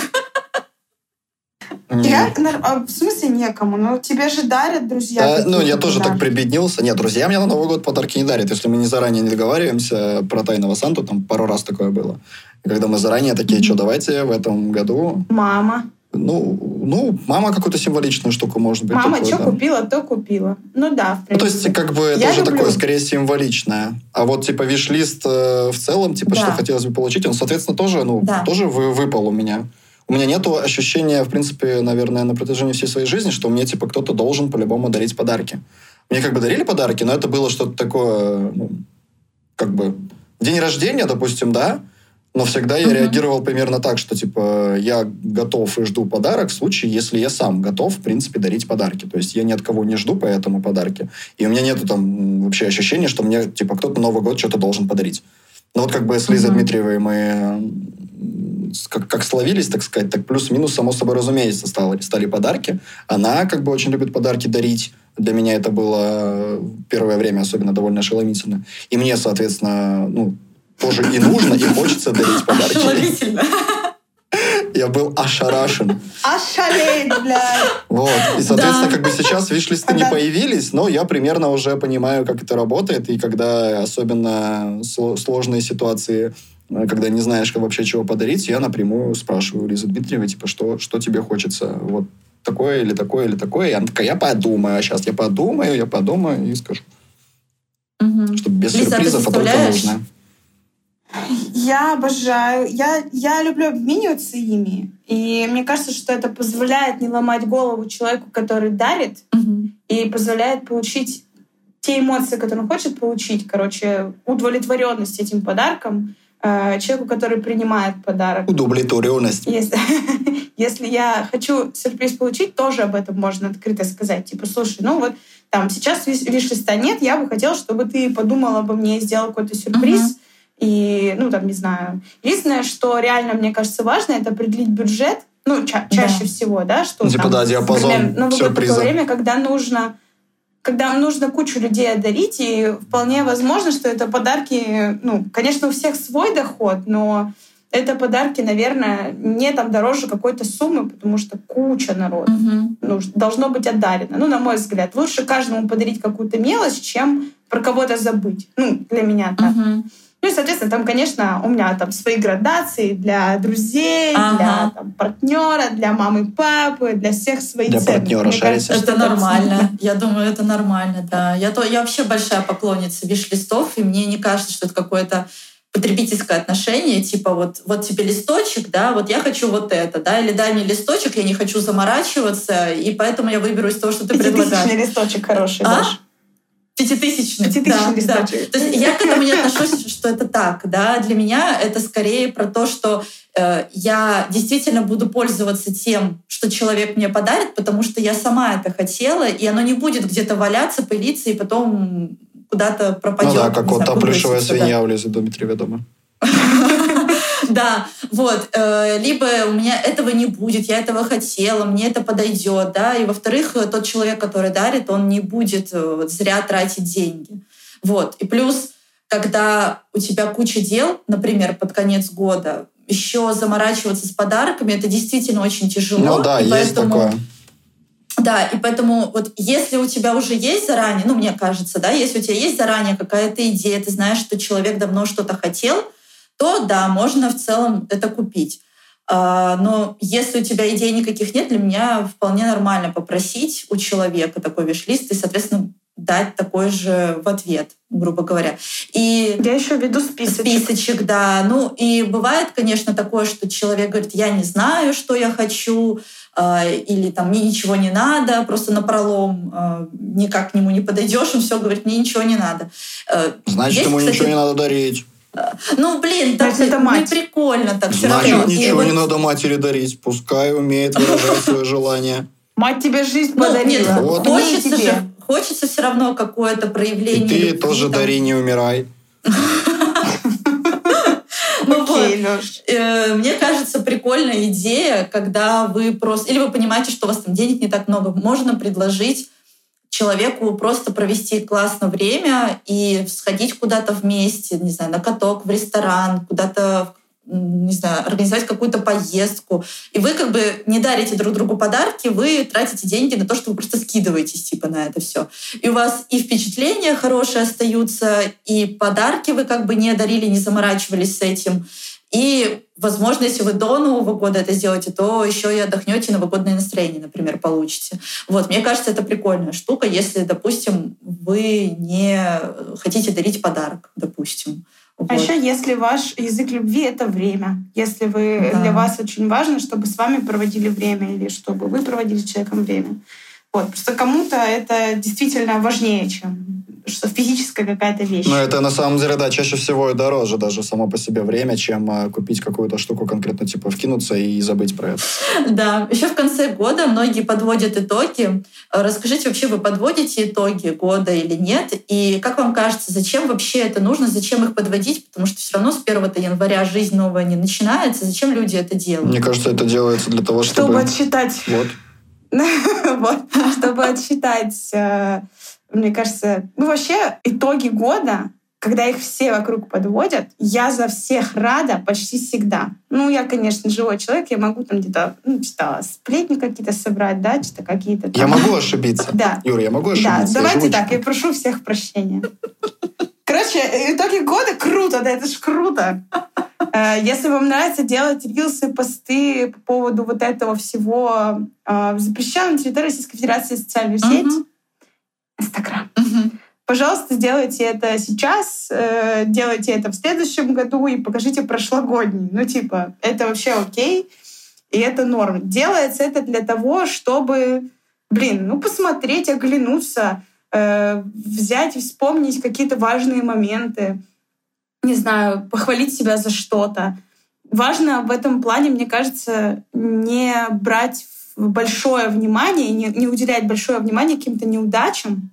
Я, а, в смысле некому? Ну, тебе же дарят друзья. А, ну, я тоже так прибеднился. Нет, друзья мне на Новый год подарки не дарят. Если мы не заранее не договариваемся про тайного Санту, там пару раз такое было. Когда мы заранее такие, что давайте в этом году... Мама. Ну, ну, мама какую-то символичную штуку, может быть. Мама такое, что да. купила, то купила. Ну да, в Ну, то принципе. есть, как бы, это Я уже люблю. такое, скорее, символичное. А вот, типа, виш-лист э, в целом, типа, Да. что хотелось бы получить, он, соответственно, тоже, ну, Да. тоже вы- выпал у меня. У меня нету ощущения, в принципе, наверное, на протяжении всей своей жизни, что мне, типа, кто-то должен по-любому дарить подарки. Мне как бы дарили подарки, но это было что-то такое, ну, как бы, день рождения, допустим, да, но всегда я реагировал примерно так, что, типа, я готов и жду подарок в случае, если я сам готов, в принципе, дарить подарки. То есть я ни от кого не жду поэтому подарки. И у меня нету там вообще ощущения, что мне, типа, кто-то Новый год что-то должен подарить. Но вот как бы с Лизой. Дмитриевой мы как, как словились, так сказать, так плюс-минус, само собой разумеется, стало, стали подарки. Она как бы очень любит подарки дарить. Для меня это было первое время особенно довольно ошеломительно. И мне, соответственно, ну, тоже и нужно, и хочется дарить подарки. Ошеломительно. Я был ошарашен. Ошалеть, блядь. Вот. И, соответственно, Да. как бы сейчас виш-листы не появились, но я примерно уже понимаю, как это работает. И когда особенно сло- сложные ситуации, э, когда не знаешь как вообще чего подарить, я напрямую спрашиваю Лизы Дмитриевой, типа, что, что тебе хочется? Вот такое или такое или такое. И она такая, я подумаю. А сейчас я подумаю, я подумаю и скажу. Мгм. Чтобы без Лиза, а сюрпризов, а только нужно. Я обожаю. Я, я люблю обмениваться ими. И мне кажется, что это позволяет не ломать голову человеку, который дарит, Мгм. и позволяет получить те эмоции, которые он хочет получить. Короче, удовлетворенность этим подарком э, человеку, который принимает подарок. Удовлетворенность. Если, (laughs) если я хочу сюрприз получить, тоже об этом можно открыто сказать. Типа, слушай, ну вот там сейчас виш- виш-листа нет, я бы хотела, чтобы ты подумал обо мне и сделал какой-то сюрприз. Мгм. И, ну, там, не знаю. Единственное, что реально, мне кажется, важно, это определить бюджет. Ну, ча- Да. чаще всего, да, что Ну, типа, там, да, диапазон например, Новый год сюрприза. такое время, когда нужно когда нужно кучу людей одарить, и вполне возможно, что это подарки, ну, конечно, у всех свой доход, но это подарки, наверное, не там дороже какой-то суммы, потому что куча народу Мгм. ну, должно быть одарено. Ну, на мой взгляд, лучше каждому подарить какую-то мелочь, чем про кого-то забыть. Ну, для меня так. Мгм. Ну и, соответственно, там, конечно, у меня там свои градации для друзей, Ага. для там, партнера, для мамы, папы, для всех свои Для цены. партнера Мне шарите? кажется, Это нормально. (laughs) Я думаю, это нормально, да. Я, то, я вообще большая поклонница виш-листов, и мне не кажется, что это какое-то потребительское отношение, типа вот, вот тебе листочек, да, вот я хочу вот это, да, или дай мне листочек, я не хочу заморачиваться, и поэтому я выберу из того, что ты предлагаешь. Листочек хороший А? дашь. Пятитысячный. Пятитысячный да, да. То есть я к этому не отношусь, что это так. Да? Для меня это скорее про то, что э, я действительно буду пользоваться тем, что человек мне подарит, потому что я сама это хотела, и оно не будет где-то валяться, пылиться, и потом куда-то пропадет. Ну да, как вот та плюшевая выбросится, да. свинья влезет до Дмитрия дома. (laughs) (laughs) Да, вот. э, Либо у меня этого не будет, я этого хотела, мне это подойдет, да. И во-вторых, э, тот человек, который дарит, он не будет э, зря тратить деньги. Вот. И плюс, когда у тебя куча дел, например, под конец года, еще заморачиваться с подарками, это действительно очень тяжело. Ну да, и есть поэтому- такое. да, и поэтому вот если у тебя уже есть заранее, ну, мне кажется, да, если у тебя есть заранее какая-то идея, ты знаешь, что человек давно что-то хотел, то да, можно в целом это купить. А, Но если у тебя идей никаких нет, для меня вполне нормально попросить у человека такой виш-лист и, соответственно, дать такой же в ответ, грубо говоря. И Я еще веду списочек. списочек, да. Ну и бывает, конечно, такое, что человек говорит, я не знаю, что я хочу, э, или там мне ничего не надо, просто на пролом э, никак к нему не подойдешь, он все говорит, мне ничего не надо. Значит, есть, ему кстати, ничего не надо дарить. Ну, блин, так Значит, это не мать. прикольно так все Значит, равно. И ничего вот- не надо матери дарить. Пускай умеет выражать свое желание. Мать тебе жизнь Ну, нет, подарила. Вот. Мне и хочется тебе. же, хочется все равно какое-то проявление. И ты любви, тоже там. дари, не умирай. Ну, вот. Э, Мне кажется, прикольная идея, когда вы просто... Или вы понимаете, что у вас там денег не так много. Можно предложить человеку просто провести классно время и сходить куда-то вместе, не знаю, на каток, в ресторан, куда-то не знаю, организовать какую-то поездку. И вы как бы не дарите друг другу подарки, вы тратите деньги на то, что вы просто скидываетесь типа на это все. И у вас и впечатления хорошие остаются, и подарки вы как бы не дарили, не заморачивались с этим. И, возможно, если вы до Нового года это сделаете, то еще и отдохнете, новогодное настроение, например, получите. Вот, мне кажется, это прикольная штука, если, допустим, вы не хотите дарить подарок, допустим. А Вот. еще, если ваш язык любви — это время. Если вы, Да. для вас очень важно, чтобы с вами проводили время или чтобы вы проводили с человеком время. Вот. Просто кому-то это действительно важнее, чем что физическая какая-то вещь. Но это на самом деле, да, чаще всего и дороже даже само по себе время, чем э, купить какую-то штуку конкретно, типа вкинуться и забыть про это. Да, еще в конце года многие подводят итоги. Э, Расскажите, вообще вы подводите итоги года или нет? И как вам кажется, зачем вообще это нужно, зачем их подводить? Потому что все равно с 1 января жизнь новая не начинается. Зачем люди это делают? Мне кажется, это делается для того, чтобы чтобы... отсчитать Вот. (laughs) вот, чтобы отсчитать, э, мне кажется, ну вообще итоги года, когда их все вокруг подводят, я за всех рада почти всегда. Ну, я, конечно, живой человек, я могу там где-то, ну, что сплетни какие-то собрать, да, что-то какие-то. Я там. могу ошибиться. (laughs) Да. Юра, я могу Да, ошибиться. Я давайте живой так, я прошу всех прощения. Короче, итоги года круто, да, это ж круто. Э, Если вам нравится делать рилсы, посты по поводу вот этого всего, э, запрещенной на территории Российской Федерации социальную сеть. Инстаграм. Пожалуйста, сделайте это сейчас, э, делайте это в следующем году и покажите прошлогодний. Ну, типа, это вообще окей, и это норм. Делается это для того, чтобы, блин, ну, посмотреть, оглянуться, э, взять и вспомнить какие-то важные моменты, не знаю, похвалить себя за что-то. Важно в этом плане, мне кажется, не брать в большое внимание, не, не уделять большое внимание каким-то неудачам,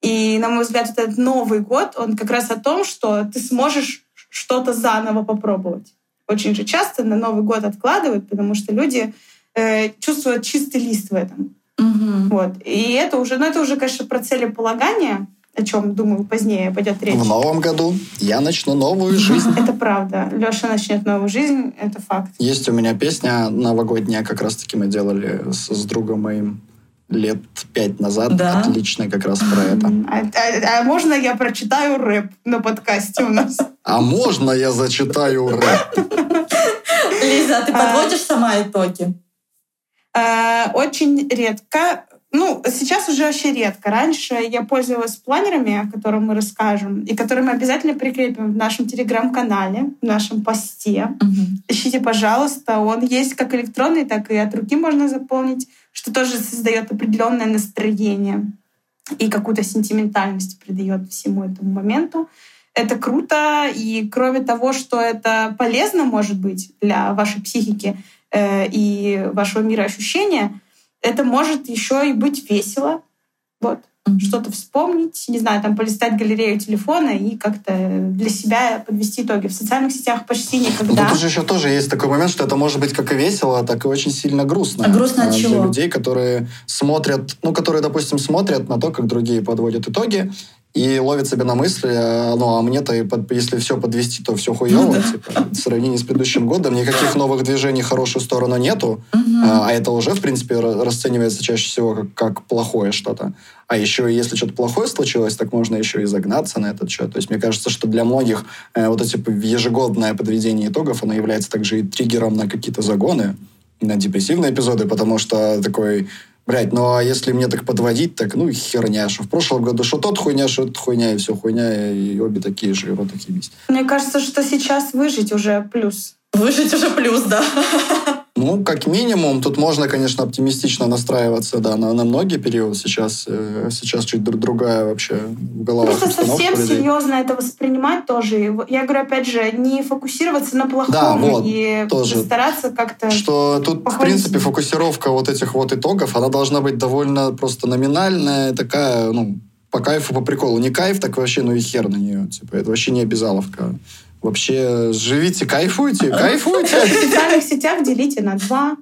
и, на мой взгляд, вот этот Новый год, он как раз о том, что ты сможешь что-то заново попробовать. Очень же часто на Новый год откладывают, потому что люди э, чувствуют чистый лист в этом. Мгм. Вот. И это уже, ну, это уже, конечно, про целеполагание, о чем, думаю, позднее пойдет речь. В новом году я начну новую жизнь. Это правда. Леша начнет новую жизнь, это факт. Есть у меня песня новогодняя, как раз-таки мы делали с, с другом моим лет пять назад. Да. Отлично как раз про это. А, а- а можно я прочитаю рэп на подкасте у нас? А можно я зачитаю рэп? Лиза, а ты А. подводишь сама итоги? Э, Очень редко. Ну, сейчас уже вообще редко. Раньше я пользовалась планерами, о которых мы расскажем, и которые мы обязательно прикрепим в нашем телеграм-канале, в нашем посте. Мгм. Ищите, пожалуйста. Он есть как электронный, так и от руки можно заполнить, что тоже создает определенное настроение. и какую-то сентиментальность придает всему этому моменту. Это круто, и кроме того, что это полезно может быть для вашей психики э, и вашего мира ощущения, это может еще и быть весело. Вот mm-hmm. что-то вспомнить, не знаю, там полистать галерею телефона и как-то для себя подвести итоги. В социальных сетях почти никогда. Но тут же еще тоже есть такой момент, что это может быть как и весело, так и очень сильно грустно. А грустно от чего? Для людей, которые смотрят, ну, которые, допустим, смотрят на то, как другие подводят итоги, и ловит себя на мысли, а, ну, а мне-то, если все подвести, то все хуево, ну, типа, в сравнении с предыдущим годом. Никаких новых движений в хорошую сторону нету, а, а это уже, в принципе, расценивается чаще всего как, как плохое что-то. А еще, если что-то плохое случилось, так можно еще и загнаться на этот счет. То есть мне кажется, что для многих э, вот эти ежегодное подведение итогов, оно является также и триггером на какие-то загоны, на депрессивные эпизоды, потому что такой Блять, ну а если мне так подводить, так ну херня, что в прошлом году что тот хуйня, что это хуйня, и все хуйня, и обе такие же, и вот такие есть. Мне кажется, что сейчас выжить уже плюс. Выжить уже плюс, да. Ну, как минимум, тут можно, конечно, оптимистично настраиваться, да, на, на многие периоды. Сейчас, э, сейчас чуть другая вообще голова. Просто совсем серьезно это воспринимать тоже. Я говорю, опять же, не фокусироваться на плохом да, вот, и тоже. стараться как-то... Что тут, похвалить. в принципе, фокусировка вот этих вот итогов, она должна быть довольно просто номинальная, такая, ну, по кайфу, по приколу. Не кайф, так вообще, ну и хер на нее. Типа, это вообще не обязаловка. Вообще, живите, кайфуйте, (laughs) кайфуйте. В социальных сетях делите на два.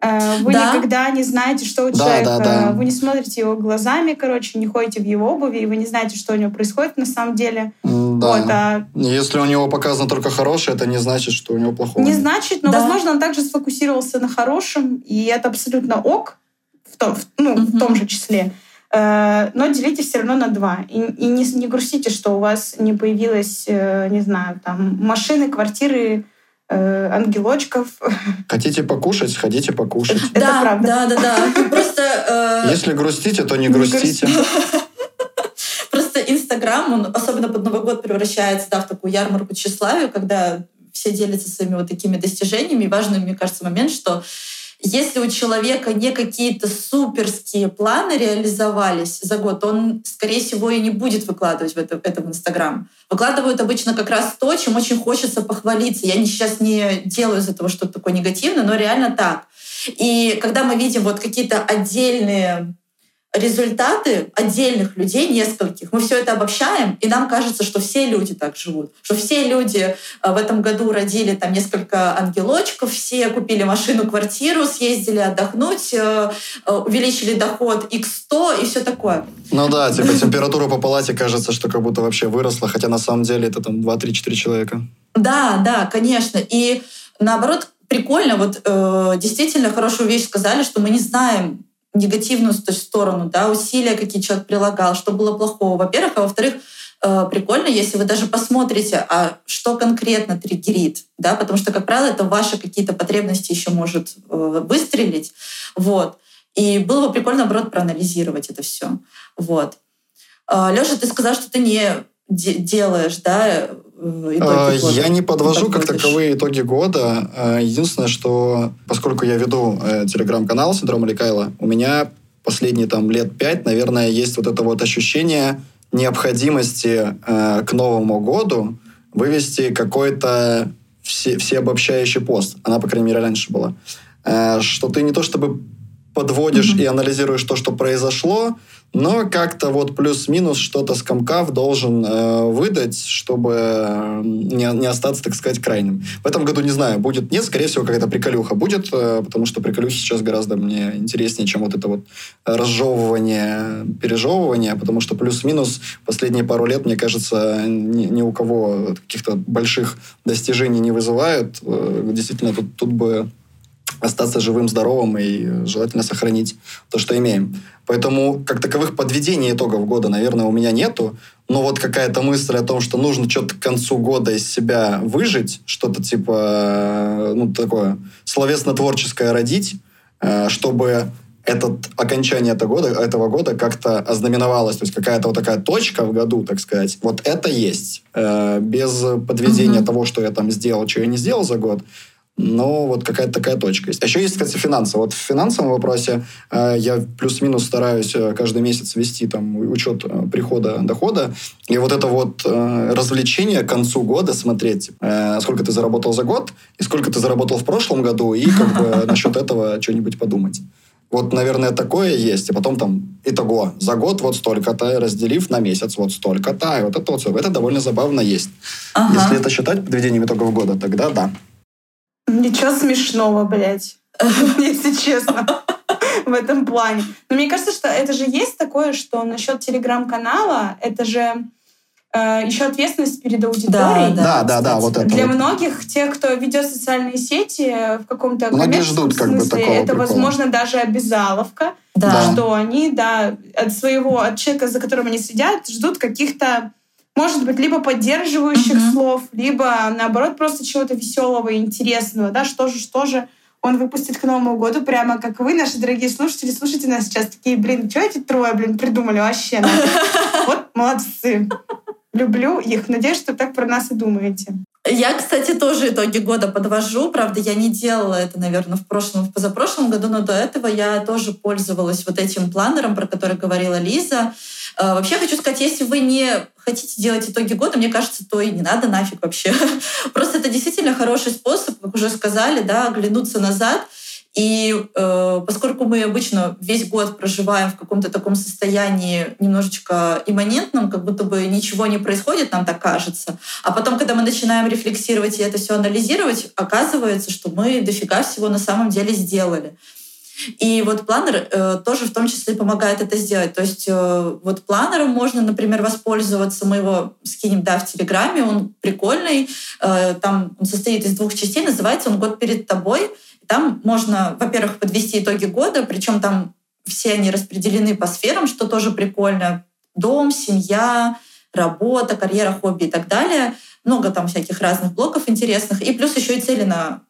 Э, вы да. никогда не знаете, что у да, человека. Да, да. Вы не смотрите его глазами, короче, не ходите в его обуви, и вы не знаете, что у него происходит на самом деле. Да. Вот, а... Если у него показано только хорошее, это не значит, что у него плохое. Не значит, но, да. возможно, он также сфокусировался на хорошем, и это абсолютно ок в том, в, ну, угу. в том же числе. Э, но делите все равно на два. И, и не, не грустите, что у вас не появилось, э, не знаю, там, машины, квартиры, э, ангелочков. (laughs) Хотите покушать, хотите покушать. (laughs) Это да, правда. Да, да, да. Просто... Если грустите, то не грустите. (laughs) Просто Инстаграм, он особенно под Новый год превращается да, в такую ярмарку тщеславия, когда все делятся своими вот такими достижениями. И важный, мне кажется, момент, что если у человека не какие-то суперские планы реализовались за год, он, скорее всего, и не будет выкладывать в это, это в Инстаграм. Выкладывают обычно как раз то, чем очень хочется похвалиться. Я сейчас не делаю из этого что-то такое негативное, но реально так. И когда мы видим вот какие-то отдельные результаты отдельных людей, нескольких, мы все это обобщаем, и нам кажется, что все люди так живут, что все люди э, в этом году родили там несколько ангелочков, все купили машину, квартиру, съездили отдохнуть, э, э, увеличили доход x100 и все такое. Ну да, типа температура по палате кажется, что как будто вообще выросла, хотя на самом деле это там 2-3-4 человека. Да, да, конечно. И наоборот, прикольно, вот э, действительно хорошую вещь сказали, что мы не знаем, негативную сторону, да, усилия, какие человек прилагал, что было плохого, во-первых, а во-вторых, э, прикольно, если вы даже посмотрите, а что конкретно триггерит, да, потому что, как правило, это ваши какие-то потребности еще может э, выстрелить, вот. И было бы прикольно, наоборот, проанализировать это все, вот. Э, Леша, ты сказал, что ты не делаешь, да, итоги а, года? Я не подвожу как таковые итоги года. А, единственное, что поскольку я веду э, телеграм-канал «Синдром Аликайла», у меня последние там лет пять, наверное, есть вот это вот ощущение необходимости э, к Новому году вывести какой-то все, всеобобщающий пост. Она, по крайней мере, раньше была. Э, что ты не то чтобы подводишь mm-hmm. и анализируешь то, что произошло, но как-то вот плюс-минус что-то скомкав должен э, выдать, чтобы не, не остаться, так сказать, крайним. В этом году, не знаю, будет, нет, скорее всего, какая-то приколюха будет, э, потому что приколюхи сейчас гораздо мне интереснее, чем вот это вот разжевывание, пережевывание, потому что плюс-минус последние пару лет, мне кажется, ни, ни у кого каких-то больших достижений не вызывают. Э, действительно, тут, тут бы остаться живым, здоровым и желательно сохранить то, что имеем. Поэтому как таковых подведений итогов года, наверное, у меня нету. Но вот какая-то мысль о том, что нужно что-то к концу года из себя выжить, что-то типа, ну, такое словесно-творческое родить, э, чтобы этот окончание этого года, этого года как-то ознаменовалось, то есть какая-то вот такая точка в году, так сказать, вот это есть. Э, без подведения mm-hmm. того, что я там сделал, что я не сделал за год, но вот какая-то такая точка есть. А еще есть, кстати, финансы. Вот в финансовом вопросе э, я плюс-минус стараюсь э, каждый месяц вести там учет э, прихода, дохода. И вот это вот э, развлечение к концу года смотреть, э, сколько ты заработал за год и сколько ты заработал в прошлом году, и как бы (laughs) насчет этого что-нибудь подумать. Вот, наверное, такое есть. И потом там итого. За год вот столько-то, разделив на месяц вот столько-то. И вот это вот все. Это довольно забавно есть. Ага. Если это считать подведением итогов года, тогда да. Ничего смешного, блядь. (laughs) Если честно. В этом плане. Но мне кажется, что это же есть такое, что насчет телеграм-канала, это же э, еще ответственность перед аудиторией. Да, да, да, вот это. Для вот. многих тех, кто ведет социальные сети в каком-то Многие коммерческом ждут как бы смысле, такого это, прикола. возможно, даже обязаловка, Да. что они, да, от своего, от человека, за которым они сидят, ждут каких-то, может быть, либо поддерживающих Мгм. слов, либо, наоборот, просто чего-то веселого и интересного, да, что же, что же он выпустит к Новому году, прямо как вы, наши дорогие слушатели, слушайте нас сейчас, такие, блин, что эти трое, блин, придумали вообще? нафиг?» (laughs) Вот молодцы. Люблю их. Надеюсь, что так про нас и думаете. Я, кстати, тоже итоги года подвожу. Правда, я не делала это, наверное, в прошлом, в позапрошлом году, но до этого я тоже пользовалась вот этим планером, про который говорила Лиза. Э, Вообще хочу сказать, если вы не хотите делать итоги года, мне кажется, то и не надо нафиг вообще. (laughs) Просто это действительно хороший способ, как уже сказали, да, оглянуться назад. И э, поскольку мы обычно весь год проживаем в каком-то таком состоянии немножечко имманентном, как будто бы ничего не происходит, нам так кажется. А потом, когда мы начинаем рефлексировать и это все анализировать, оказывается, что мы дофига всего на самом деле сделали. И вот планер э, тоже в том числе помогает это сделать. То есть э, вот планером можно, например, воспользоваться. Мы его скинем да, в Телеграме, он прикольный. Э, там он состоит из двух частей, называется он «Год перед тобой». Там можно, во-первых, подвести итоги года, причем там все они распределены по сферам, что тоже прикольно. Дом, семья, работа, карьера, хобби и так далее. Много там всяких разных блоков интересных. И плюс еще и цели на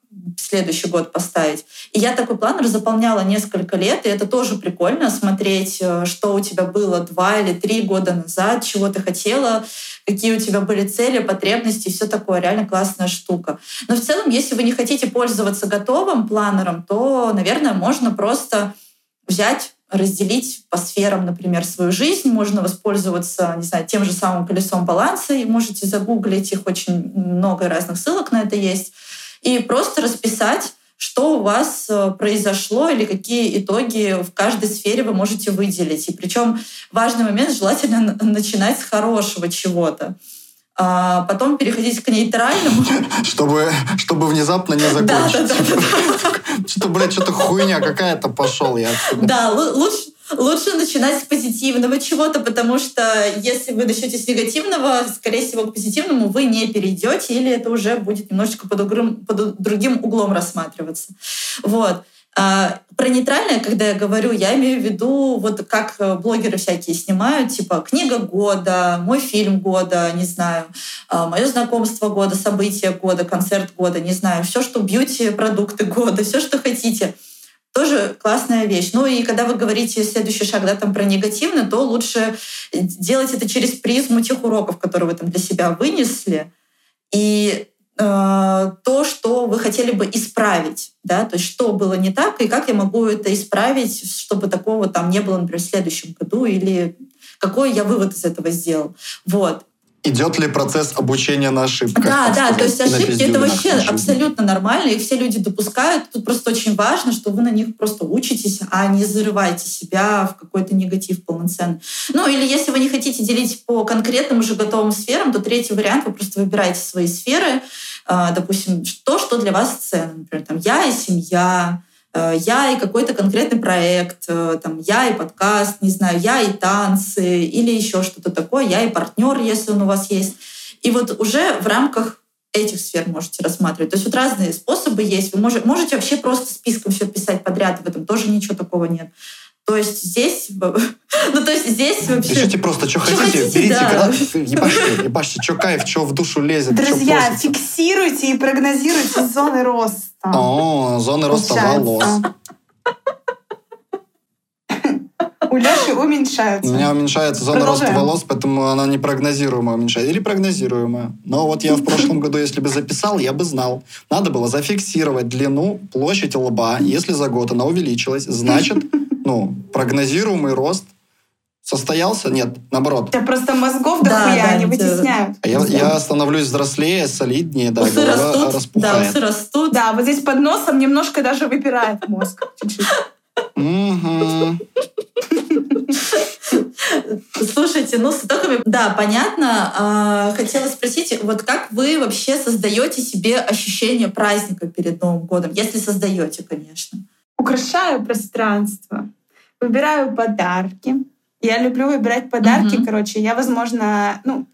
следующий год поставить. И я такой планер заполняла несколько лет, и это тоже прикольно смотреть, э, что у тебя было два или три года назад, чего ты хотела, какие у тебя были цели, потребности, все такое. Реально классная штука. Но в целом, если вы не хотите пользоваться готовым планером, то, наверное, можно просто взять разделить по сферам, например, свою жизнь. Можно воспользоваться, не знаю, тем же самым колесом баланса. И можете загуглить их, очень много разных ссылок на это есть. И просто расписать, что у вас э, произошло или какие итоги в каждой сфере вы можете выделить. И причем важный момент, желательно начинать с хорошего чего-то. А потом переходить к нейтральному. (laughs) Чтобы, чтобы внезапно не (laughs) закончить. да, да, да. (laughs) Что-то, блядь, что-то хуйня какая-то пошел я. Да, лу- лучше, лучше начинать с позитивного чего-то, потому что если вы начнете с негативного, скорее всего, к позитивному вы не перейдете, или это уже будет немножечко под, угрым- под другим углом рассматриваться. Вот. А про нейтральное, когда я говорю, я имею в виду, вот как э, блогеры всякие снимают, типа книга года, мой фильм года, не знаю, мое знакомство года, событие года, концерт года, не знаю, все, что бьюти-продукты года, все, что хотите тоже классная вещь. Ну и когда вы говорите следующий шаг да, там, про негативно, то лучше делать это через призму тех уроков, которые вы там для себя вынесли, и э, то, что вы хотели бы исправить, да, то есть что было не так, и как я могу это исправить, чтобы такого там не было, например, в следующем году, или какой я вывод из этого сделал. Вот. Идет ли процесс обучения на ошибках? Да, да, то есть ошибки это вообще абсолютно нормально, и все люди допускают. Тут просто очень важно, что вы на них просто учитесь, а не зарываете себя в какой-то негатив полноценный. Ну или если вы не хотите делить по конкретным уже готовым сферам, то третий вариант, вы просто выбираете свои сферы, э, допустим, то, что для вас ценно. Например, там я и семья, я и какой-то конкретный проект, э, там, я и подкаст, не знаю, я и танцы или еще что-то такое, я и партнер, если он у вас есть. И вот уже в рамках этих сфер можете рассматривать. То есть вот разные способы есть. Вы можете, можете вообще просто списком все писать подряд, в этом тоже ничего такого нет. То есть здесь, (laughs) ну то есть здесь вообще... Пишите просто, что хотите, хотите, берите, да. когда- ебашьте, ебашьте, что кайф, что в душу лезет, Друзья, фиксируйте и прогнозируйте зоны роста. О, зоны роста волос. У Леши У уменьшаются. меня уменьшается зона роста волос, поэтому она непрогнозируемая уменьшается. Или прогнозируемая. Но вот я в (laughs) прошлом году, если бы записал, я бы знал. Надо было зафиксировать длину, площадь лба. Если за год она увеличилась, значит, ну, прогнозируемый рост состоялся? Нет, наоборот. У тебя просто мозгов Да, дохуя, да, они вытесняют. А Я, я становлюсь взрослее, солиднее, да, усы голова растут, да, распухает. усы растут. Да, вот здесь под носом немножко даже выпирает мозг. Чуть-чуть. Слушайте, ну с итогами, да, понятно. А, хотела спросить, вот как вы вообще создаете себе ощущение праздника перед Новым годом, если создаете, конечно. Украшаю пространство, выбираю подарки. Я люблю выбирать подарки, Мгм. короче. Я, возможно, ну,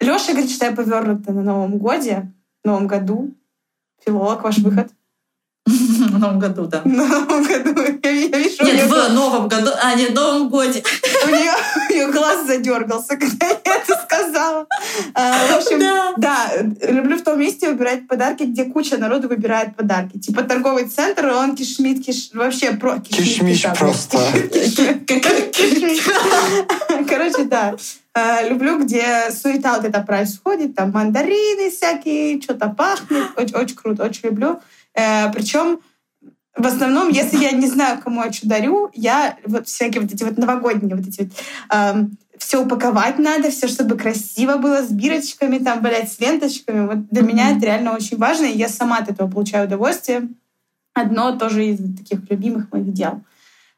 Леша говорит, что я повернута на Новом годе, Новом году. Филолог, ваш выход. В Новом году, да. (laughs) В Новом году. Я, я вижу, Нет, в глаз- Новом году, а нет, в Новом годе. у нее, у неё глаз задергался, (laughs) когда я это сказала. А, В общем, Да. да, люблю в том месте выбирать подарки, где куча народу выбирает подарки. Типа торговый центр, и он кишмит, киш... вообще про... кишмит, Кишмиш просто. (laughs) Короче, да. Э, Люблю, где суета вот эта происходит, там мандарины всякие, что-то пахнет. Очень, очень круто, очень люблю. Причем в основном, если я не знаю, кому я что дарю, я вот всякие вот эти вот новогодние вот эти вот все упаковать надо, все, чтобы красиво было, с бирочками, там, блядь, с ленточками. Вот для меня это реально очень важно, и я сама от этого получаю удовольствие. Одно тоже из таких любимых моих дел.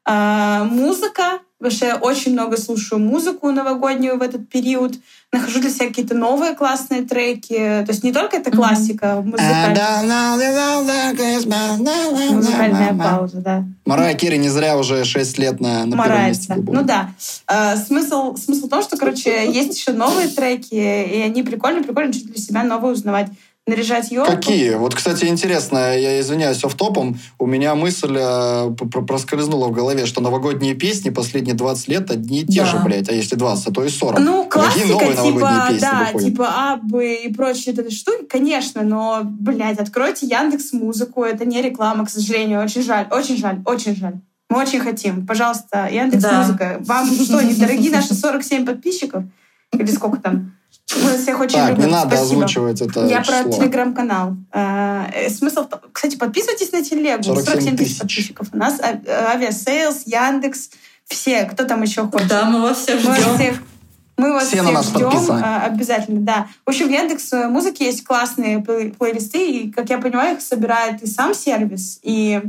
А, музыка. Вообще я очень много слушаю музыку новогоднюю в этот период. Нахожу для себя какие-то новые классные треки. То есть не только это классика, музыкальная, музыкальная пауза, да. Марая Керри не зря уже 6 лет на, на первом месте. Ну да. А, смысл, смысл в том, что, короче, есть еще новые треки, и они прикольные, прикольно что-то для себя новое узнавать. Наряжать елку. Какие? Вот, кстати, интересно, я извиняюсь, офтопом, у меня мысль э, проскользнула в голове, что новогодние песни последние 20 лет одни и те Да. же, блядь, а если 20, а то и 40. Ну, Какие классика, новые новогодние типа, песни да, выходят? типа Аббы и прочие эти штуки, конечно, но, блядь, откройте Яндекс Музыку, это не реклама, к сожалению, очень жаль, очень жаль, очень жаль. Мы очень хотим. Пожалуйста, Яндекс Да. Музыка. Вам что, недорогие наши 47 подписчиков? Или сколько там? Мы всех очень Так, любим. не надо Спасибо. озвучивать это Я про число. телеграм-канал. Э, э, Смысл... Кстати, подписывайтесь на телегу. 47 47 тысяч подписчиков. У нас а- э, Aviasales, Яндекс, все. Кто там еще хочет? Да, мы вас всех Мы вас ждем. всех, мы вас Все всех на нас ждем, подписаны. а, обязательно, да. В общем, в Яндекс э, музыки есть классные плей- плейлисты, и, как я понимаю, их собирает и сам сервис, и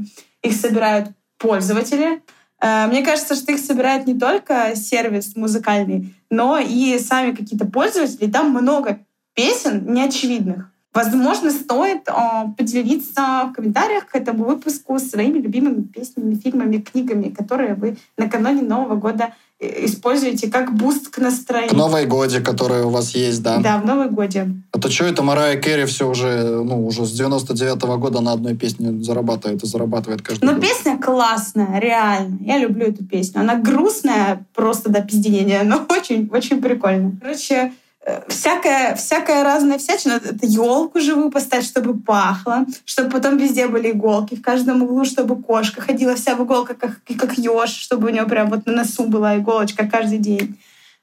их собирают пользователи. Э, Мне кажется, что их собирает не только сервис музыкальный, но и сами какие-то пользователи. Там много песен неочевидных. Возможно, стоит э, поделиться в комментариях к этому выпуску своими любимыми песнями, фильмами, книгами, которые вы накануне Нового года используете как буст к настроению. Новой годе, которые у вас есть, да. Да, в Новый годе. А то что это Мэрайя Кэри все уже, ну, уже с 99 года на одной песне зарабатывает и зарабатывает каждый Но год. песня классная, реально. Я люблю эту песню. Она грустная, просто до пиздения, но (laughs) очень, очень прикольно. Короче, всякая, всякая разная всячина. Это елку живую поставить, чтобы пахло, чтобы потом везде были иголки, в каждом углу, чтобы кошка ходила вся в иголках, как, как еж, чтобы у нее прям вот на носу была иголочка каждый день.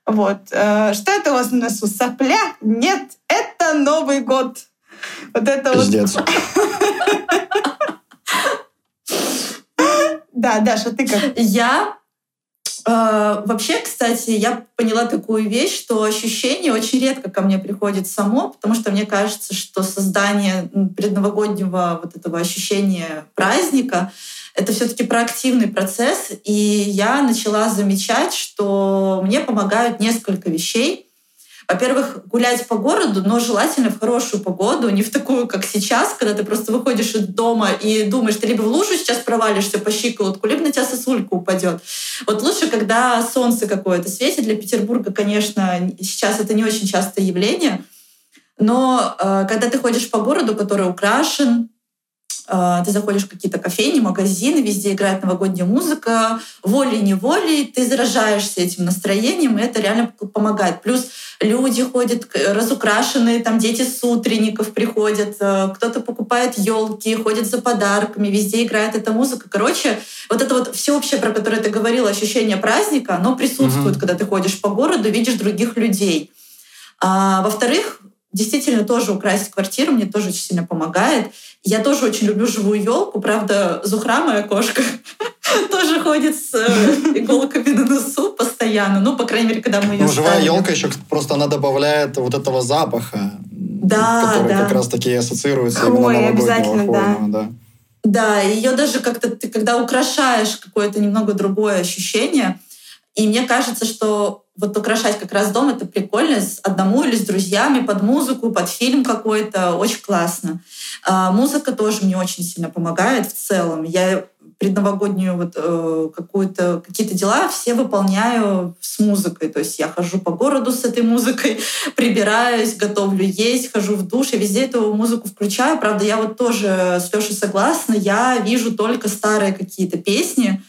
Вот. Э, Что это у вас на носу? Сопля? Нет, это Новый год. Вот это вот Пиздец. (laughs) Да, Даша, ты как? Я э, вообще, кстати, я поняла такую вещь, что ощущение очень редко ко мне приходит само, потому что мне кажется, что создание предновогоднего вот этого ощущения праздника это все-таки проактивный процесс, и я начала замечать, что мне помогают несколько вещей. Во-первых, гулять по городу, но желательно в хорошую погоду, не в такую, как сейчас, когда ты просто выходишь из дома и думаешь, ты либо в лужу сейчас провалишься по щиколотку, либо на тебя сосулька упадет. Вот лучше, когда солнце какое-то светит. Для Петербурга, конечно, сейчас это не очень частое явление, но э, когда ты ходишь по городу, который украшен, ты заходишь в какие-то кофейни, магазины, везде играет новогодняя музыка, волей-неволей ты заражаешься этим настроением, и это реально помогает. Плюс люди ходят разукрашенные, там дети с утренников приходят, э, кто-то покупает елки, ходит за подарками, везде играет эта музыка. Короче, вот это вот всеобщее, про которое ты говорила, ощущение праздника, оно присутствует, угу. когда ты ходишь по городу, видишь других людей. А, во-вторых, действительно тоже украсить квартиру мне тоже очень сильно помогает. Я тоже очень люблю живую елку. Правда, Зухра, моя кошка, (laughs) тоже ходит с э, иголками на носу постоянно. Ну, по крайней мере, когда мы ее Ну, живая елка еще просто она добавляет вот этого запаха, да, который да. как раз таки ассоциируется Хвоя, именно обязательно, да. Да, ее даже как-то ты, когда украшаешь какое-то немного другое ощущение, и мне кажется, что вот украшать как раз дом — это прикольно с одному или с друзьями под музыку, под фильм какой-то. Очень классно. А, музыка тоже мне очень сильно помогает в целом. Я предновогоднюю вот э, какую-то какие-то дела все выполняю с музыкой. То есть я хожу по городу с этой музыкой, (laughs) прибираюсь, готовлю есть, хожу в душ, и везде эту музыку включаю. Правда, я вот тоже с Лешей согласна. Я вижу только старые какие-то песни,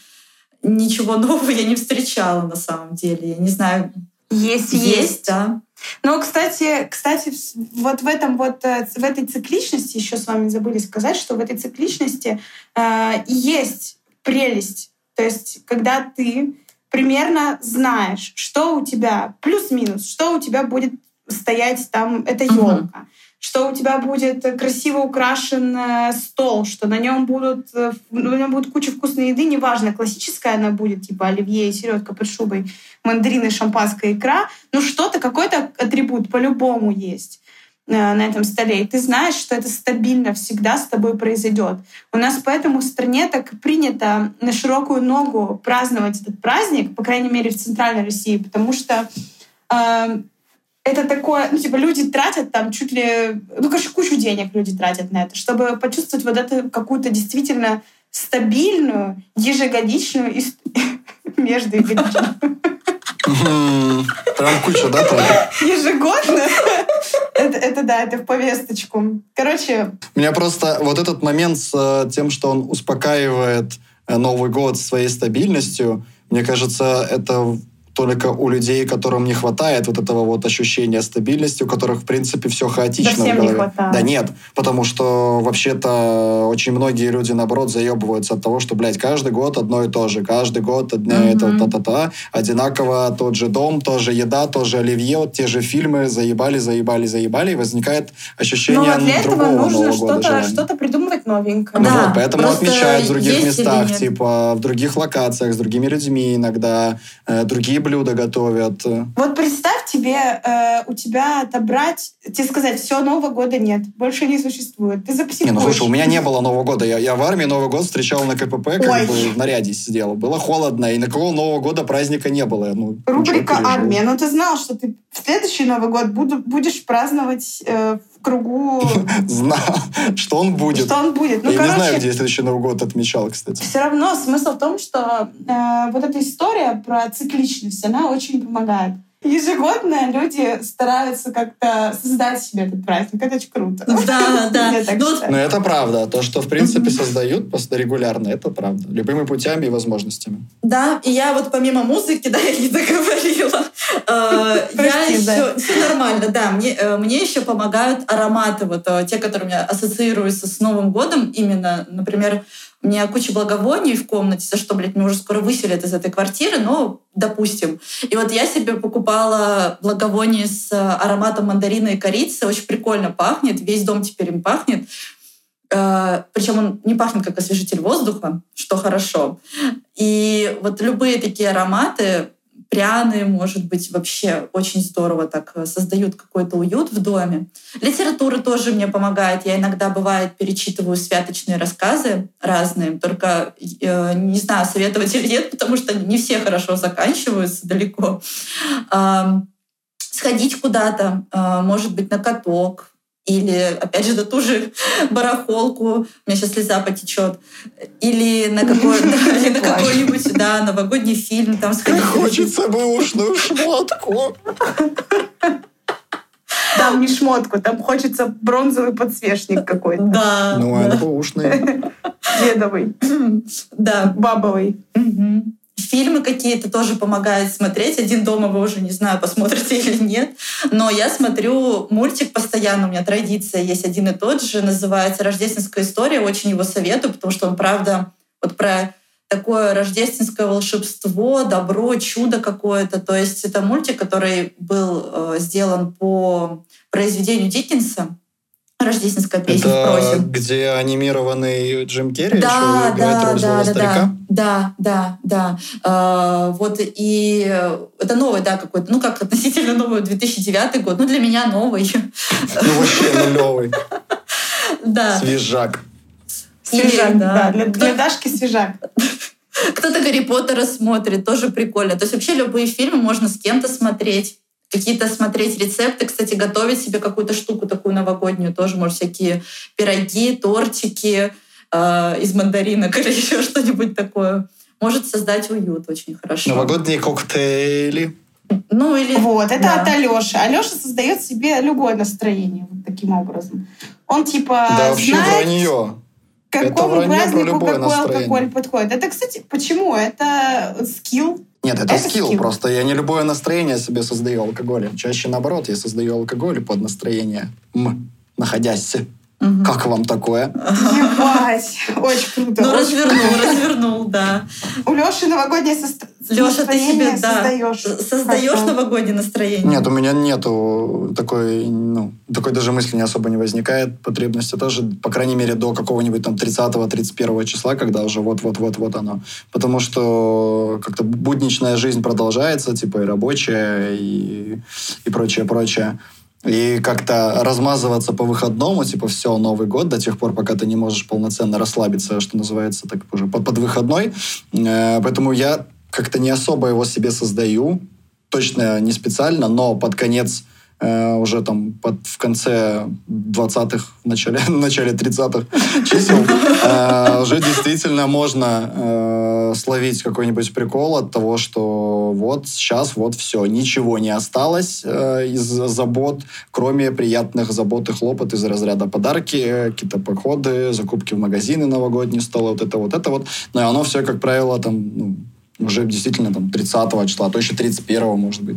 ничего (laughs) нового я не встречала на самом деле. Я не знаю. Есть, есть. Есть, да. Но, кстати, кстати, вот в этом вот э, в этой цикличности еще с вами забыли сказать, что в этой цикличности э, есть прелесть. То есть, когда ты примерно знаешь, что у тебя плюс-минус, что у тебя будет стоять там эта елка. Uh-huh что у тебя будет красиво украшен э, стол, что на нем будут, э, на нем будет куча вкусной еды, неважно, классическая она будет, типа оливье и селедка под шубой, мандарины, шампанское, икра, ну что-то, какой-то атрибут по-любому есть э, на этом столе. И ты знаешь, что это стабильно всегда с тобой произойдет. У нас поэтому в стране так принято на широкую ногу праздновать этот праздник, по крайней мере в Центральной России, потому что э, это такое, ну, типа, люди тратят там чуть ли, ну, конечно, кучу денег люди тратят на это, чтобы почувствовать вот эту какую-то действительно стабильную, ежегодичную и (laughs) междуягодичную. Прям куча, да, Ежегодно? Это, это да, это в повесточку. Короче... Меня просто вот этот момент с э, тем, что он успокаивает э, Новый год своей стабильностью, мне кажется, это только у людей, которым не хватает вот этого вот ощущения стабильности, у которых, в принципе, все хаотично да всем в голове. Не хватает. Да нет, потому что вообще-то очень многие люди, наоборот, заебываются от того, что, блядь, каждый год одно и то же, каждый год одно mm-hmm. это та-та-та, одинаково тот же дом, тоже еда, тоже оливье, вот те же фильмы, заебали, заебали, заебали, и возникает ощущение Но для другого этого нужно Нового года что-то, что-то придумывать новенькое. Ну Да, вот, поэтому просто отмечают в других местах, типа в других локациях, с другими людьми иногда, э, другие блюда готовят. Вот представь тебе, э, у тебя отобрать, тебе сказать, все, Нового года нет, больше не существует. Ты запсихуешь. Не, ну слушай, у меня не было Нового года. Я, я в армии Новый год встречал на КПП, как Ой. бы в наряде сидел. Было холодно, и никакого Нового года праздника не было. Ну, Рубрика. «Армия». Ну, ты знал, что ты в следующий Новый год буду, будешь праздновать э, кругу, (laughs) Знал, что он будет. что он будет. Ну, я не знаю, короче, где я следующий Новый год отмечал, кстати. все равно смысл в том, что э, вот эта история про цикличность, она очень помогает. Ежегодно люди стараются как-то создать себе этот праздник. Это очень круто. Да, (laughs) да. Так Ну. Но это правда. То, что, в принципе, создают регулярно, это правда. Любыми путями и возможностями. Да, и я вот помимо музыки, да, (laughs) я не договорила. Э, Я еще... Все нормально, да. Мне, э, мне еще помогают ароматы, вот э, те, которые у меня ассоциируются с Новым годом. Именно, например, у меня куча благовоний в комнате, за что, блядь, меня уже скоро выселят из этой квартиры, но допустим. И вот я себе покупала благовоние с э, ароматом мандарина и корицы. Очень прикольно пахнет. Весь дом теперь им пахнет. Причем он не пахнет как освежитель воздуха, что хорошо. И вот любые такие ароматы, пряные, может быть, вообще очень здорово так э, создают какой-то уют в доме. Литература тоже мне помогает. Я иногда, бывает, перечитываю святочные рассказы разные, только э, не знаю, советовать или нет, потому что не все хорошо заканчиваются далеко. А, Сходить куда-то, а, может быть, на каток, или, опять же, на ту же (laughs) барахолку, у меня сейчас слеза потечет, или на, (laughs) какой-нибудь да, новогодний фильм там сходить. Хочется бы ушную шмотку. там не шмотку, там хочется бронзовый подсвечник какой-то. Да. Ну, да. они бэушные. Дедовый, Да. бабовый. Фильмы какие-то тоже помогают смотреть. «Один дома» вы уже, не знаю, посмотрите (laughs) или нет. Но я смотрю мультик постоянно. У меня традиция есть один и тот же. Называется «Рождественская история». Очень его советую, потому что он, правда, вот про такое рождественское волшебство, добро, чудо какое-то. То есть это мультик, который был э, сделан по произведению Диккенса «Рождественская песня Это прозе». где анимированный Джим Керри Да, еще играет да, роль злого да, да, старика? да, да, да. Э, Вот и э, это новый, да, какой-то, ну как относительно новый, 2009 год, ну для меня новый, Ну, вообще нулевый. да. Свежак. Свежак, да. для Дашки свежак. Кто-то Гарри Поттера смотрит, тоже прикольно. То есть вообще любые фильмы можно с кем-то смотреть. Какие-то смотреть рецепты, кстати, готовить себе какую-то штуку такую новогоднюю тоже, может, всякие пироги, тортики э, из мандаринок (laughs) или еще что-нибудь такое. Может создать уют очень хорошо. Новогодние коктейли. Ну или... Вот, это да. от Алёши. Алёша создает себе любое настроение вот таким образом. Он типа Да вообще знает, вранье. Это какому вранье про празднику какой настроение. алкоголь подходит. Это, кстати, почему? Это скилл. Нет, это, Это скилл, скилл. просто. Я не любое настроение себе создаю алкоголем. Чаще наоборот, я создаю алкоголь под настроение. М, находясь. Мгм. Как вам такое? Ебать, очень круто. Ну, очень развернул, развернул, да. У Лёши новогоднее сост- Леша, ты себе, да, создаешь. новогоднее настроение? Нет, у меня нету такой, ну, такой даже мысли не особо не возникает. Потребности тоже, по крайней мере, до какого-нибудь там 30-31 числа, когда уже вот-вот-вот-вот оно. Потому что как-то будничная жизнь продолжается, типа и рабочая, и, и прочее, прочее. И как-то размазываться по выходному, типа, все, Новый год, до тех пор, пока ты не можешь полноценно расслабиться, что называется, так уже под, под выходной. Э, Поэтому я как-то не особо его себе создаю, точно не специально, но под конец э, уже там под, в конце 20-х, в начале, (laughs) начале 30-х чисел, э, уже действительно можно э, словить какой-нибудь прикол от того, что вот сейчас вот все, ничего не осталось э, из забот, кроме приятных забот и хлопот из разряда подарки, какие-то походы, закупки в магазины новогодние, столы, вот это вот это вот. Но оно все, как правило, там ну, уже действительно там 30 числа, а то еще 31 может быть.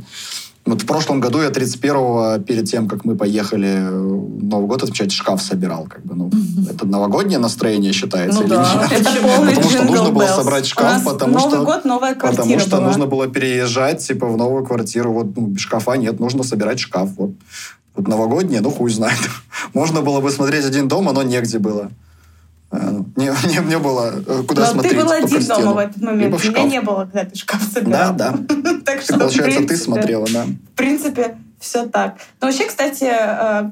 Вот в прошлом году я 31-го, перед тем, как мы поехали э, Новый год отмечать, шкаф собирал. Как бы, ну, это новогоднее настроение считается Ну или да. нет? Это Потому что нужно было собрать шкаф, потому Новый что- год, новая квартира Потому что была. нужно было переезжать, типа, в новую квартиру. Вот, ну, шкафа нет, нужно собирать шкаф. Вот, вот новогоднее, ну, хуй знает. (laughs) Можно было бы смотреть один дома, но негде было. Э, Не, (laughs) не, не было э, куда Но смотреть. ты был один стену. дома в этот момент. В У меня не было, когда ты шкаф Да, собирал. да. (laughs) Так Ты, что, в получается, ты принципе, смотрела, да. В принципе, все так. Но вообще, кстати, э,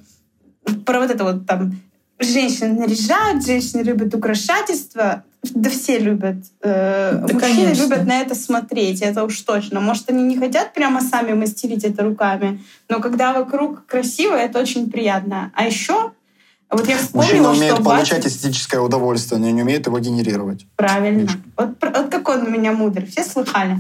про вот это вот там женщины наряжают, женщины любят украшательства. Да все любят. Э, Да, Мужчины конечно. любят на это смотреть, это уж точно. Может, они не хотят прямо сами мастерить это руками, но когда вокруг красиво, это очень приятно. А еще, вот я вспомнила, умеют что получать Вася- эстетическое удовольствие, но не умеют его генерировать. Правильно. Видишь? Вот, вот как он у меня мудрый. Все слыхали.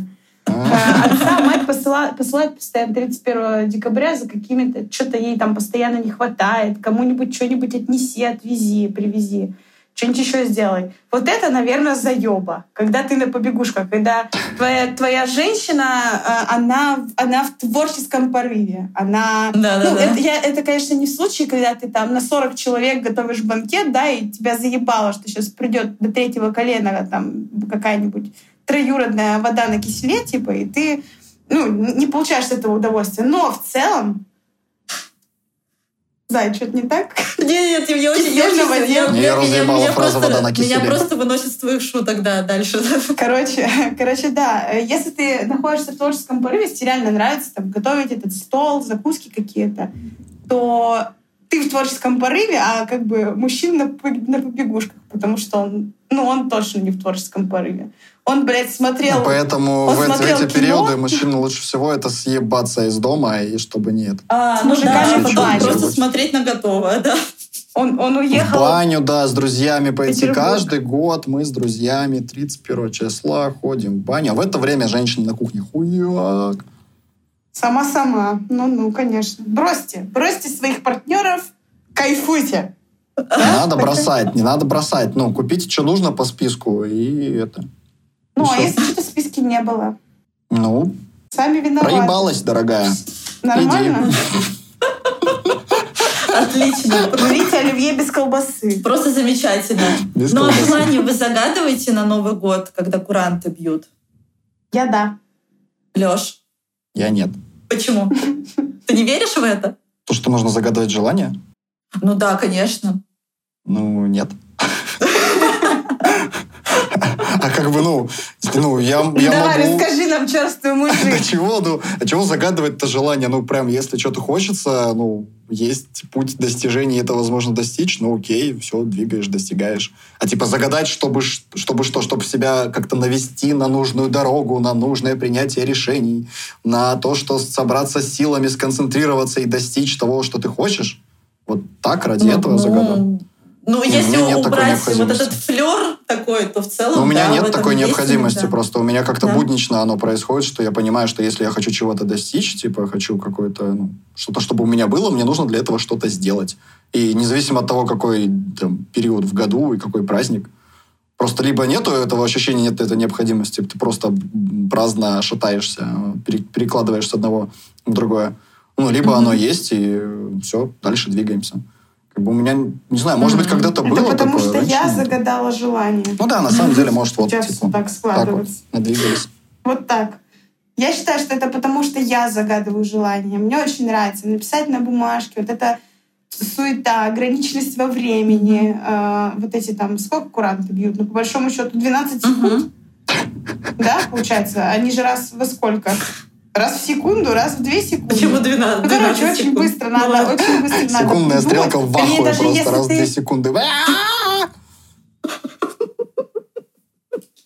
А, Э, Отца мать посыла- посылает постоянно 31 декабря за какими-то... Что-то ей там постоянно не хватает. Кому-нибудь что-нибудь отнеси, отвези, привези. Что-нибудь еще сделай. Вот это, наверное, заеба. Когда ты на побегушках, когда твоя, твоя женщина, э, она, она в творческом порыве. Она... Да, да, ну, да. Это, я, это, конечно, не в случае, когда ты там на 40 человек готовишь банкет, да, и тебя заебало, что сейчас придет до третьего колена там какая-нибудь троюродная вода на киселе, типа, и ты ну, не получаешь этого удовольствия. Но в целом... Зай, что-то не так? Нет, нет, я очень... Я, я- я- разъебала меня фраза просто- «вода на киселе». Меня просто выносит с твоих шуток, да, дальше. (laughs) Короче, (laughs) короче, да. Если ты находишься в творческом порыве, если тебе реально нравится там, готовить этот стол, закуски какие-то, то ты в творческом порыве, а как бы мужчина на побегушках, потому что он, ну, он точно не в творческом порыве. Он, блядь, смотрел... Поэтому он в, эти- в смотрел эти кино. периоды мужчине лучше всего это съебаться из дома, и чтобы нет. А, С ну мужиками да, в потом бане. просто смотреть на готовое, да. Он, он В уехал... баню, да, с друзьями пойти. Петербург. Каждый год мы с друзьями 31 числа ходим в баню. А в это время женщины на кухне хуяк. Сама-сама. Ну-ну, конечно. Бросьте. Бросьте своих партнеров. Кайфуйте. Не надо бросать, не надо бросать. Ну, купите, что нужно по списку, и это... Ну, а если что-то в списке не было? Ну, Сами виноваты. проебалась, дорогая. Нормально? Отлично. Берите оливье без колбасы. Просто замечательно. Без Ну а колбасы. желание вы загадываете на Новый год, когда куранты бьют? Я да. Лёш, Я нет. почему? Ты не веришь в это? То, что можно загадывать желание? Ну да, конечно. Ну, нет. А как бы, ну, ну, я, я Давай, могу... расскажи нам, черствый Да мужик. чего, ну, а чего загадывать-то желание? Ну, прям, если что-то хочется, ну, есть путь достижения, это возможно достичь, ну, окей, все, двигаешь, достигаешь. А типа загадать, чтобы, чтобы что? Чтобы себя как-то навести на нужную дорогу, на нужное принятие решений, на то, что собраться с силами, сконцентрироваться и достичь того, что ты хочешь? Вот так, ради Ну, этого ну? Ну, если убрать вот этот флер такой, то в целом. Но у меня да, нет такой есть необходимости, иногда. просто у меня как-то Да. буднично оно происходит, что я понимаю, что если я хочу чего-то достичь, типа хочу какое-то, ну, что-то, чтобы у меня было, мне нужно для этого что-то сделать. И независимо от того, какой там, период в году и какой праздник, просто либо нету этого ощущения, нет этой необходимости, ты просто праздно шатаешься, пере- перекладываешь с одного в другое. Ну, либо Мгм. оно есть, и все, дальше двигаемся. Как бы у меня, не знаю, может быть, когда-то Это было потому такое, что раньше я нет. загадала желание. Ну да, на самом деле, может, вот, Сейчас типа, так так вот, складывается. надвигались. Вот так. Я считаю, что это потому, что я загадываю желание. Мне очень нравится написать на бумажке вот это суета, ограниченность во времени, э, вот эти там, сколько куранты бьют? Ну, по большому счету, 12 секунд, да, получается? Они же раз во сколько? Раз в секунду, раз в две секунды. Почему 12? Ну, короче, 12 очень секунд? быстро надо, Молодец. очень быстро надо. Секундная стрелка в ахуе просто если раз в ты две секунды.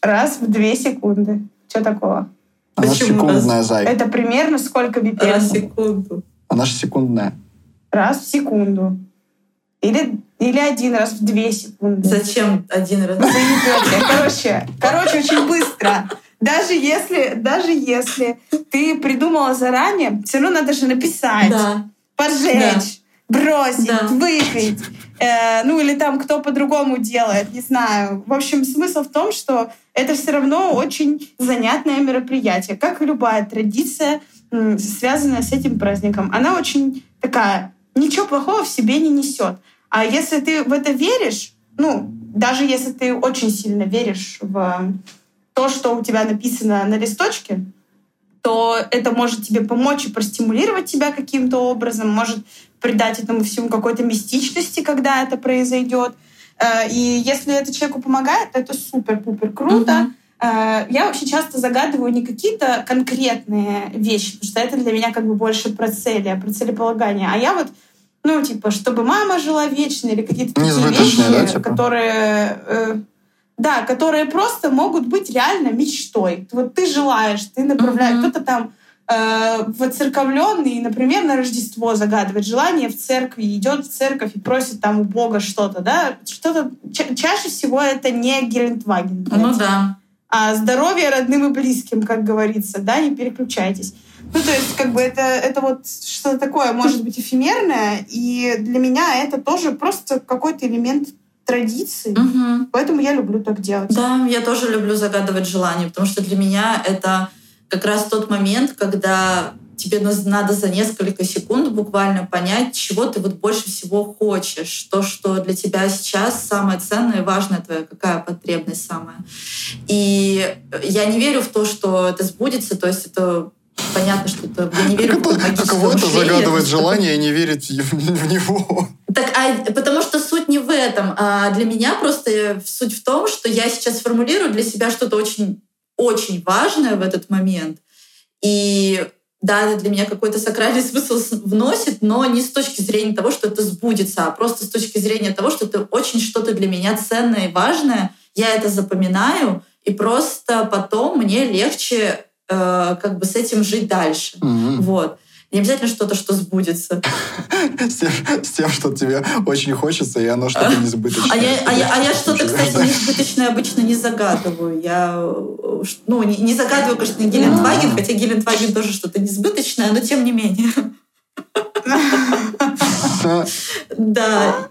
Раз в две секунды. Что такого? Она Почему секундная, зай. Это примерно сколько Раз BPM? в секунду. Она же секундная. Раз в секунду. Или, или один раз в две секунды. Зачем один раз? Короче, короче, очень быстро. Даже если, даже если ты придумала заранее, все равно надо же написать, Да. поджечь, бросить, Да. выкрыть. Э, ну или там кто по-другому делает, не знаю. В общем, смысл в том, что это все равно очень занятное мероприятие, как и любая традиция, связанная с этим праздником. Она очень такая, ничего плохого в себе не несет. А если ты в это веришь, ну, даже если ты очень сильно веришь в то, что у тебя написано на листочке, то это может тебе помочь и простимулировать тебя каким-то образом, может придать этому всему какой-то мистичности, когда это произойдет. Э, И если это человеку помогает, то это супер-пупер круто. Э, Я вообще часто загадываю не какие-то конкретные вещи, потому что это для меня как бы больше про цели, про целеполагание. А я вот, ну, типа, чтобы мама жила вечно или какие-то такие вещи, да, типа? которые... Да, которые просто могут быть реально мечтой. Вот ты желаешь, ты направляешь. Мгм. Кто-то там э, воцерковленный, например, на Рождество загадывает желание в церкви, идет в церковь и просит там у Бога что-то, да? Что-то ча- чаще всего это не Гелендваген. Ну да. А здоровье родным и близким, как говорится, да, не переключайтесь. Ну, то есть, как бы это, это вот что-то такое, может быть, эфемерное, и для меня это тоже просто какой-то элемент традиции, Мгм. поэтому я люблю так делать. Да, я тоже люблю загадывать желания, потому что для меня это как раз тот момент, когда тебе надо за несколько секунд буквально понять, чего ты вот больше всего хочешь, то, что для тебя сейчас самое ценное и важное твоя, какая потребность самая. И я не верю в то, что это сбудется, то есть это понятно, что это... Я не верю в Как это, кого это что- желание и не верить в него? так, а, потому что суть не в этом. А для меня просто суть в том, что я сейчас формулирую для себя что-то очень, очень важное в этот момент. И да, для меня какой-то сакральный (laughs) смысл вносит, но не с точки зрения того, что это сбудется, а просто с точки зрения того, что это очень что-то для меня ценное и важное. Я это запоминаю, и просто потом мне легче э, как бы с этим жить дальше. Мгм. Вот. Не обязательно что-то, что сбудется. (laughs) С тем, с тем, что тебе очень хочется, и оно что-то несбыточное. А я, а я, а я что-то, кстати, несбыточное обычно не загадываю. Я э, ну, не, не загадываю, конечно, Гелендваген, хотя Гелендваген тоже что-то несбыточное, но тем не менее. (laughs) (laughs) Да.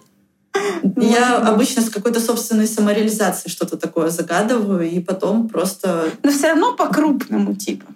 (laughs) Я обычно с какой-то собственной самореализацией что-то такое загадываю, и потом просто... Но все равно по-крупному, типа.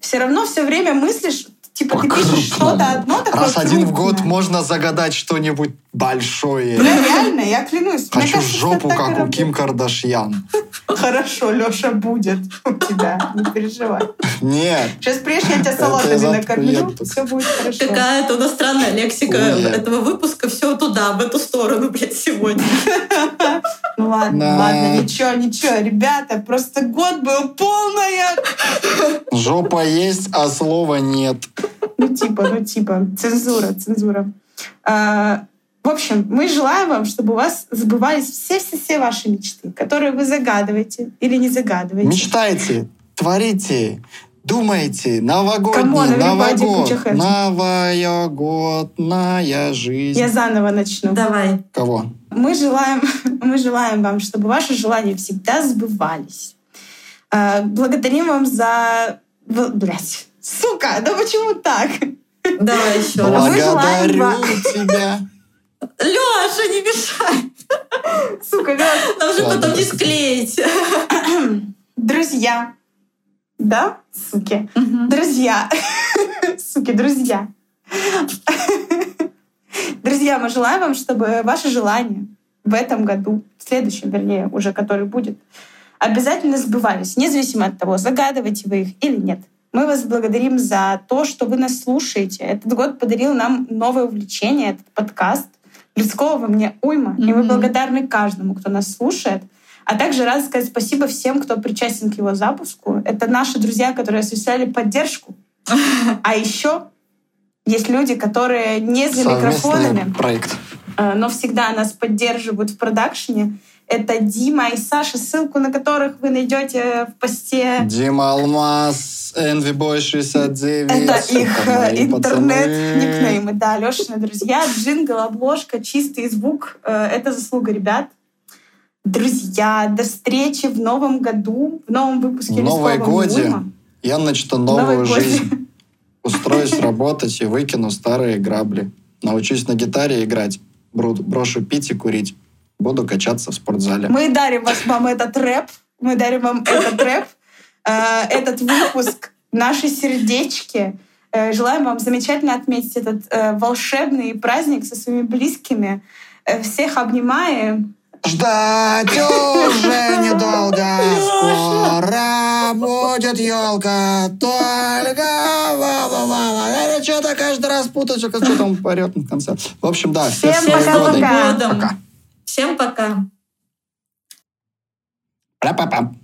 Все равно все время мыслишь, типа, ты пишешь что-то одно такое Раз один в год можно загадать что-нибудь большое. Бля, реально, я клянусь. Хочу кажется, жопу, это как у. Ким Кардашьян. Хорошо, Леша, будет у тебя, не переживай. Нет. Сейчас приедешь, я тебя Это салатами накормлю, приеду. все будет хорошо. Какая-то у нас странная лексика этого выпуска. Все туда, в эту сторону, блядь, сегодня. Ну ладно, Да. ладно, ничего, ничего, ребята, просто год был полная. Жопа есть, а слова нет. Ну типа, ну типа, цензура, цензура. В общем, мы желаем вам, чтобы у вас сбывались все-все-все ваши мечты, которые вы загадываете или не загадываете. Мечтайте, творите, думайте. Новогодний, Новогод. Новогодная жизнь. Я заново начну. Давай. Кого? Мы желаем, (laughs) мы желаем вам, чтобы ваши желания всегда сбывались. А, Благодарим вам за... Блядь, сука, да почему так? Давай еще раз. Благодарю тебя. Леша, не мешай. Сука, Лёш, Нам же потом не склеить. друзья. Да, суки? Друзья. Суки, друзья. Друзья, мы желаем вам, чтобы ваши желания в этом году, в следующем, вернее, уже который будет, обязательно сбывались, независимо от того, загадываете вы их или нет. Мы вас благодарим за то, что вы нас слушаете. Этот год подарил нам новое увлечение, этот подкаст. Людского во мне уйма. И мы благодарны каждому, кто нас слушает. А также рада сказать спасибо всем, кто причастен к его запуску. Это наши друзья, которые осуществляли поддержку. (laughs) А еще есть люди, которые не за микрофонами, проект. э, но всегда нас поддерживают в продакшене. Это Дима и Саша, ссылку на которых вы найдете в посте. Дима Алмаз, Envyboy 69. Это их э, интернет-никнеймы. Да, Лешины друзья. Джингл, обложка, чистый звук. Э, Это заслуга ребят. Друзья, до встречи в новом году, в новом выпуске В Новой «Людского годе уйма». я начну новую годе. жизнь. (laughs) Устроюсь работать и выкину старые грабли. Научусь на гитаре играть. Брошу пить и курить. Буду качаться в спортзале. Мы дарим вас, вам этот рэп. Мы дарим вам этот рэп. Э, Этот выпуск. Наши сердечки. Э, Желаем вам замечательно отметить этот э, волшебный праздник со своими близкими. Всех обнимаем. Ждать уже недолго, скоро будет елка, только что-то каждый раз путаю, что там порет на конце. В общем, да, всех Всем с Новым годом. пока-пока. Годом. Пока. Всем пока. Пра-па-пам.